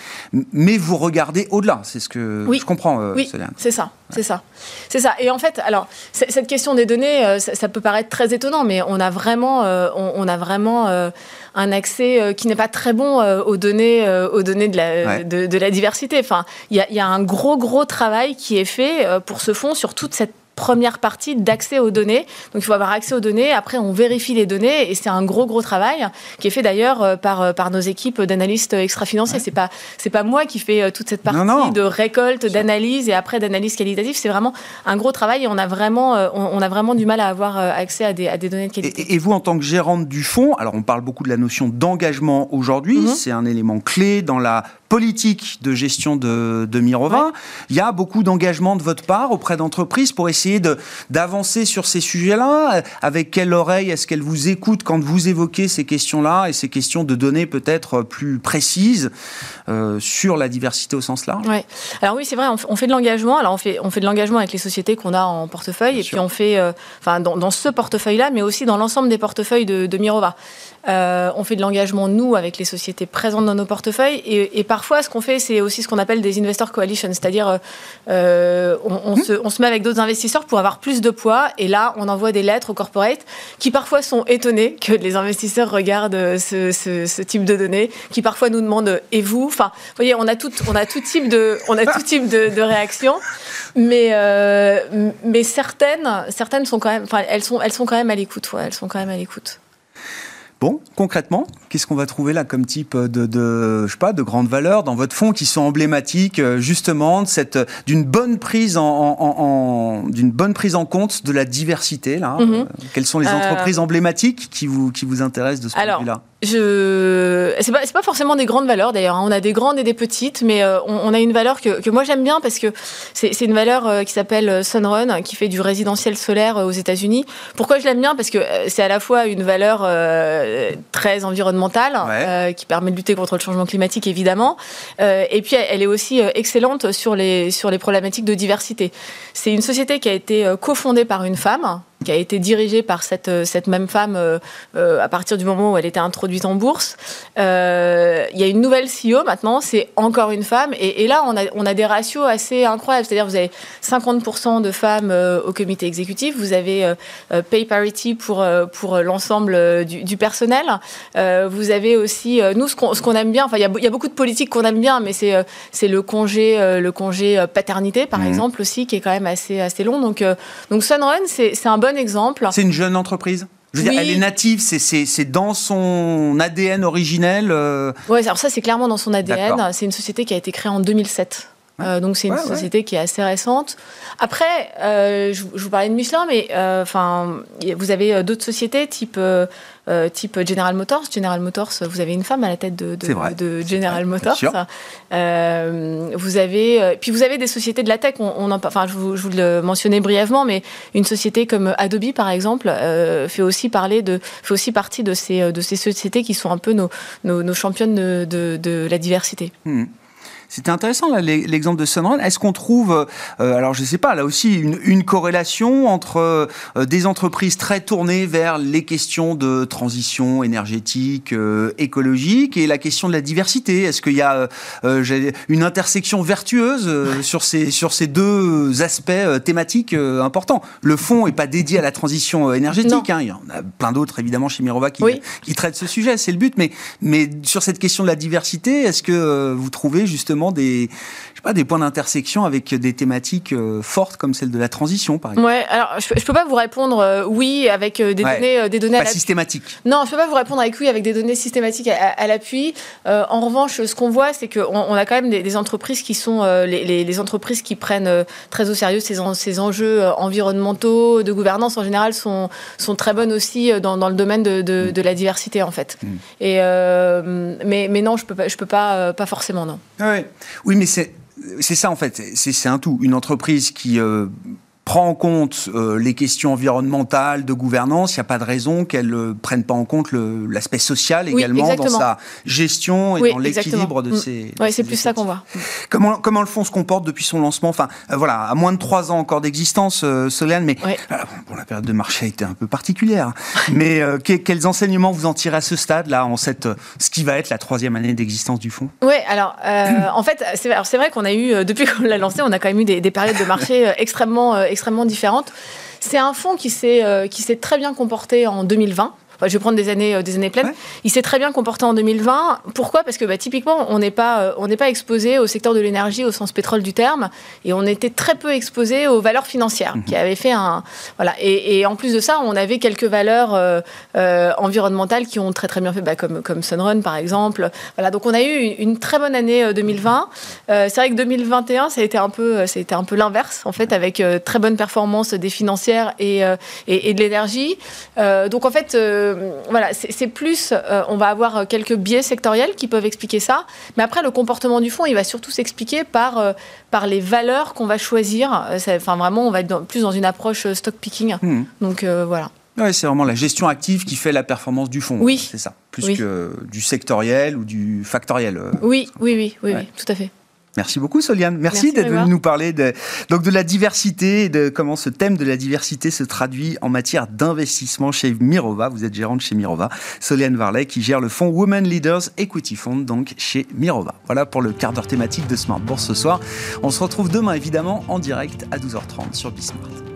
S1: Mais vous regardez au-delà, c'est ce que
S6: oui.
S1: je comprends.
S6: oui. C'est ça, c'est ça, c'est ça. Et en fait, alors cette question des données, euh, ça, ça, peut paraître très étonnant, mais on a vraiment, euh, on, on, a vraiment euh, un accès qui n'est pas très bon aux données, aux données de la, ouais. de, de, la diversité. Enfin, il y, y a, un gros gros travail qui est fait pour ce fonds sur toute cette première partie d'accès aux données. Donc il faut avoir accès aux données. Après, on vérifie les données et c'est un gros gros travail qui est fait d'ailleurs par par nos équipes d'analystes extra-financiers. Ouais. C'est pas c'est pas moi qui fais toute cette partie
S1: non, non.
S6: de récolte, d'analyse et après d'analyse qualitative. C'est vraiment un gros travail et on a vraiment on, a vraiment du mal à avoir accès à des, à des données de qualité.
S1: Et, et, vous, en tant que gérante du fonds, alors on parle beaucoup de la notion d'engagement aujourd'hui. -hmm. C'est un élément clé dans la politique de gestion de, de Mirova. Ouais. Il y a beaucoup d'engagement de votre part auprès d'entreprises pour essayer d'avancer sur ces sujets-là. Avec quelle oreille est-ce qu'elle vous écoute quand vous évoquez ces questions-là et ces questions de données peut-être plus précises euh, sur la diversité au sens large?
S6: Ouais. Alors oui, c'est vrai, on, fait de l'engagement. Alors on fait, on fait de l'engagement avec les sociétés qu'on a en portefeuille Bien et sûr. puis on fait, euh, enfin dans, dans, ce portefeuille-là, mais aussi dans l'ensemble des portefeuilles de, de Mirova. Euh, on fait de l'engagement, nous, avec les sociétés présentes dans nos portefeuilles. Et, et parfois, ce qu'on fait, c'est aussi ce qu'on appelle des investor coalitions, c'est-à-dire euh, on, on, mmh. se, on, se, met avec d'autres investisseurs pour avoir plus de poids. Et là, on envoie des lettres aux corporates qui parfois sont étonnés que les investisseurs regardent ce, ce, ce type de données, qui parfois nous demandent et vous? Enfin, vous voyez, on a tout, on a tout type de, on a tout type de, de réactions. Mais, euh, mais certaines, certaines sont quand même, enfin, elles sont, elles sont quand même à l'écoute. Ouais, elles sont quand même à l'écoute.
S1: Bon, concrètement, qu'est-ce qu'on va trouver là comme type de, de, je sais pas, de grandes valeurs dans votre fonds qui sont emblématiques euh, justement d'une bonne prise en, en- en- d'une bonne prise en compte de la diversité là.
S6: Mhm.
S1: Euh, Quelles sont les
S6: Euh,
S1: entreprises emblématiques qui vous qui vous intéressent de ce point de
S6: Alors,
S1: vue-là?
S6: Je... C'est pas, c'est pas forcément des grandes valeurs d'ailleurs. hein. On a des grandes et des petites, mais euh, on, on a une valeur que, que moi j'aime bien parce que c'est une valeur euh, qui s'appelle Sunrun, qui fait du résidentiel solaire euh, aux États-Unis. Pourquoi je l'aime bien? Parce que c'est à la fois une valeur très environnementale,
S1: Ouais.
S6: euh, qui permet de lutter contre le changement climatique évidemment, Euh, et puis elle, est aussi euh, excellente sur les, sur les problématiques de diversité. C'est une société qui a été euh, cofondée par une femme qui a été dirigée par cette, euh, cette même femme euh, euh, à partir du moment où elle était introduite en bourse. Euh, Il y a une nouvelle CEO maintenant, c'est encore une femme. Et, et là, on a, on a des ratios assez incroyables. C'est-à-dire, vous avez 50% de femmes euh, au comité exécutif, vous avez pay parity pour, pour l'ensemble du, du personnel. Vous avez aussi, nous, ce qu'on ce qu'on aime bien, enfin, il y a, il y a beaucoup de politiques qu'on aime bien, mais c'est c'est le congé, le congé paternité, par
S1: Mhm.
S6: exemple, aussi, qui est quand même assez, assez long. Donc, donc Sunrun, c'est c'est un bon exemple.
S1: C'est une jeune entreprise. Je veux
S6: Oui.
S1: dire, elle est native, c'est- dans son ADN originel. euh,
S6: Ouais, alors ça, c'est clairement dans son ADN. C'est une société qui a été créée en 2007. Euh, donc c'est une
S1: Ouais, ouais.
S6: société qui est assez récente. Après, euh, je, je vous parlais de Michelin, mais euh, enfin, vous avez d'autres sociétés type type General Motors. General Motors, vous avez une femme à la tête de, de, de General Motors. vous avez puis vous avez des sociétés de la tech. On, on en, enfin, je vous, je vous le mentionnais brièvement, mais une société comme Adobe par exemple fait aussi parler de fait aussi partie de ces de ces sociétés qui sont un peu nos nos, nos championnes de, de, de la diversité.
S1: Hmm. C'était intéressant là, l'e- l'exemple de Sunrun. Est-ce qu'on trouve, euh, alors je sais pas, là aussi une, une corrélation entre euh, des entreprises très tournées vers les questions de transition énergétique, euh, écologique et la question de la diversité? Est-ce qu'il y a euh, j'ai- une intersection vertueuse euh, sur ces sur ces deux aspects euh, thématiques euh, importants? Le fonds est pas dédié à la transition euh, énergétique. hein. il y en a plein d'autres évidemment chez Mirova qui,
S6: Oui.
S1: qui traitent ce sujet, c'est le but. Mais mais sur cette question de la diversité, est-ce que euh, vous trouvez justement des, pas, des points d'intersection avec des thématiques euh, fortes comme celle de la transition, par exemple
S6: Ouais, alors je, je peux pas vous répondre euh, oui avec euh, des
S1: Ouais.
S6: données, euh, des données
S1: Pas
S6: la-
S1: systématique.
S6: Non, je peux pas vous répondre avec oui avec des données systématiques à, à- à l'appui. Euh, en revanche, ce qu'on voit, c'est qu'on on a quand même des, des entreprises qui sont euh, les, les- les entreprises qui prennent euh, très au sérieux ces, en- ces enjeux euh, environnementaux, de gouvernance en général, sont, sont très bonnes aussi euh, dans, dans le domaine de, de- de la diversité en fait.
S1: Mm.
S6: Et euh, mais, mais non, je peux pas, je peux pas, euh, pas forcément non.
S1: Ouais. Oui, mais c'est c'est ça en fait. C'est un tout. Une entreprise qui euh, prend en compte euh, les questions environnementales, de gouvernance, il n'y a pas de raison qu'elle ne prenne pas en compte l'aspect social
S6: Oui,
S1: également dans sa gestion et
S6: Oui,
S1: dans l'équilibre de
S6: Mm.
S1: ses. de
S6: Ouais, c'est plus ça qu'on voit.
S1: Comment, comment le fonds se comporte depuis son lancement? Enfin, euh, voilà, à moins de trois ans encore d'existence, euh, Solène, mais bon, la période de marché a été un peu particulière. mais euh, que- quels enseignements vous en tirez à ce stade, là, en cette, euh, ce qui va être la troisième année d'existence du fonds?
S6: Oui, alors euh, en fait, c'est vrai qu'on a eu, euh, depuis qu'on l'a lancé, on a quand même eu des, des périodes de marché euh, extrêmement, euh, extrêmement différentes. C'est un fonds qui s'est euh, qui s'est très bien comporté en 2020. Enfin, je vais prendre des années, euh, des années pleines.
S1: Ouais.
S6: Il s'est très bien comporté en 2020. Pourquoi? Parce que bah, typiquement, on n'est pas, euh, on n'est pas exposé au secteur de l'énergie au sens pétrole du terme, et on était très peu exposé aux valeurs financières, qui avaient fait un voilà. Et, et en plus de ça, on avait quelques valeurs euh, environnementales qui ont très très bien fait, bah, comme comme Sunrun par exemple. Voilà. Donc on a eu une, une très bonne année euh, 2020. Euh, c'est vrai que 2021, ça a été un peu, un peu l'inverse en fait, avec très bonne performance des financières et et, et de l'énergie. Donc en fait, euh, voilà, c'est plus, euh, on va avoir quelques biais sectoriels qui peuvent expliquer ça, mais après le comportement du fonds, il va surtout s'expliquer par euh, par les valeurs qu'on va choisir. Euh, Enfin vraiment, on va être dans- plus dans une approche euh, stock picking.
S1: Mhm.
S6: Donc euh, voilà.
S1: Ouais, c'est vraiment la gestion active qui fait la performance du fonds.
S6: Oui.
S1: C'est ça. Plus
S6: Oui.
S1: que du sectoriel ou du factoriel. euh.
S6: Oui, oui, oui, oui,
S1: Ouais.
S6: oui, tout à fait.
S1: Merci beaucoup, Soliane. Merci,
S6: Merci,
S1: d'être venue
S6: Grégoire.
S1: nous parler de, donc de la diversité et de comment ce thème de la diversité se traduit en matière d'investissement chez Mirova. Vous êtes gérante chez Mirova. Soliane Varlet qui gère le fonds Women Leaders Equity Fund, donc chez Mirova. Voilà pour le quart d'heure thématique de Smart Bourse ce soir. On se retrouve demain, évidemment, en direct à 12h30 sur Bismart.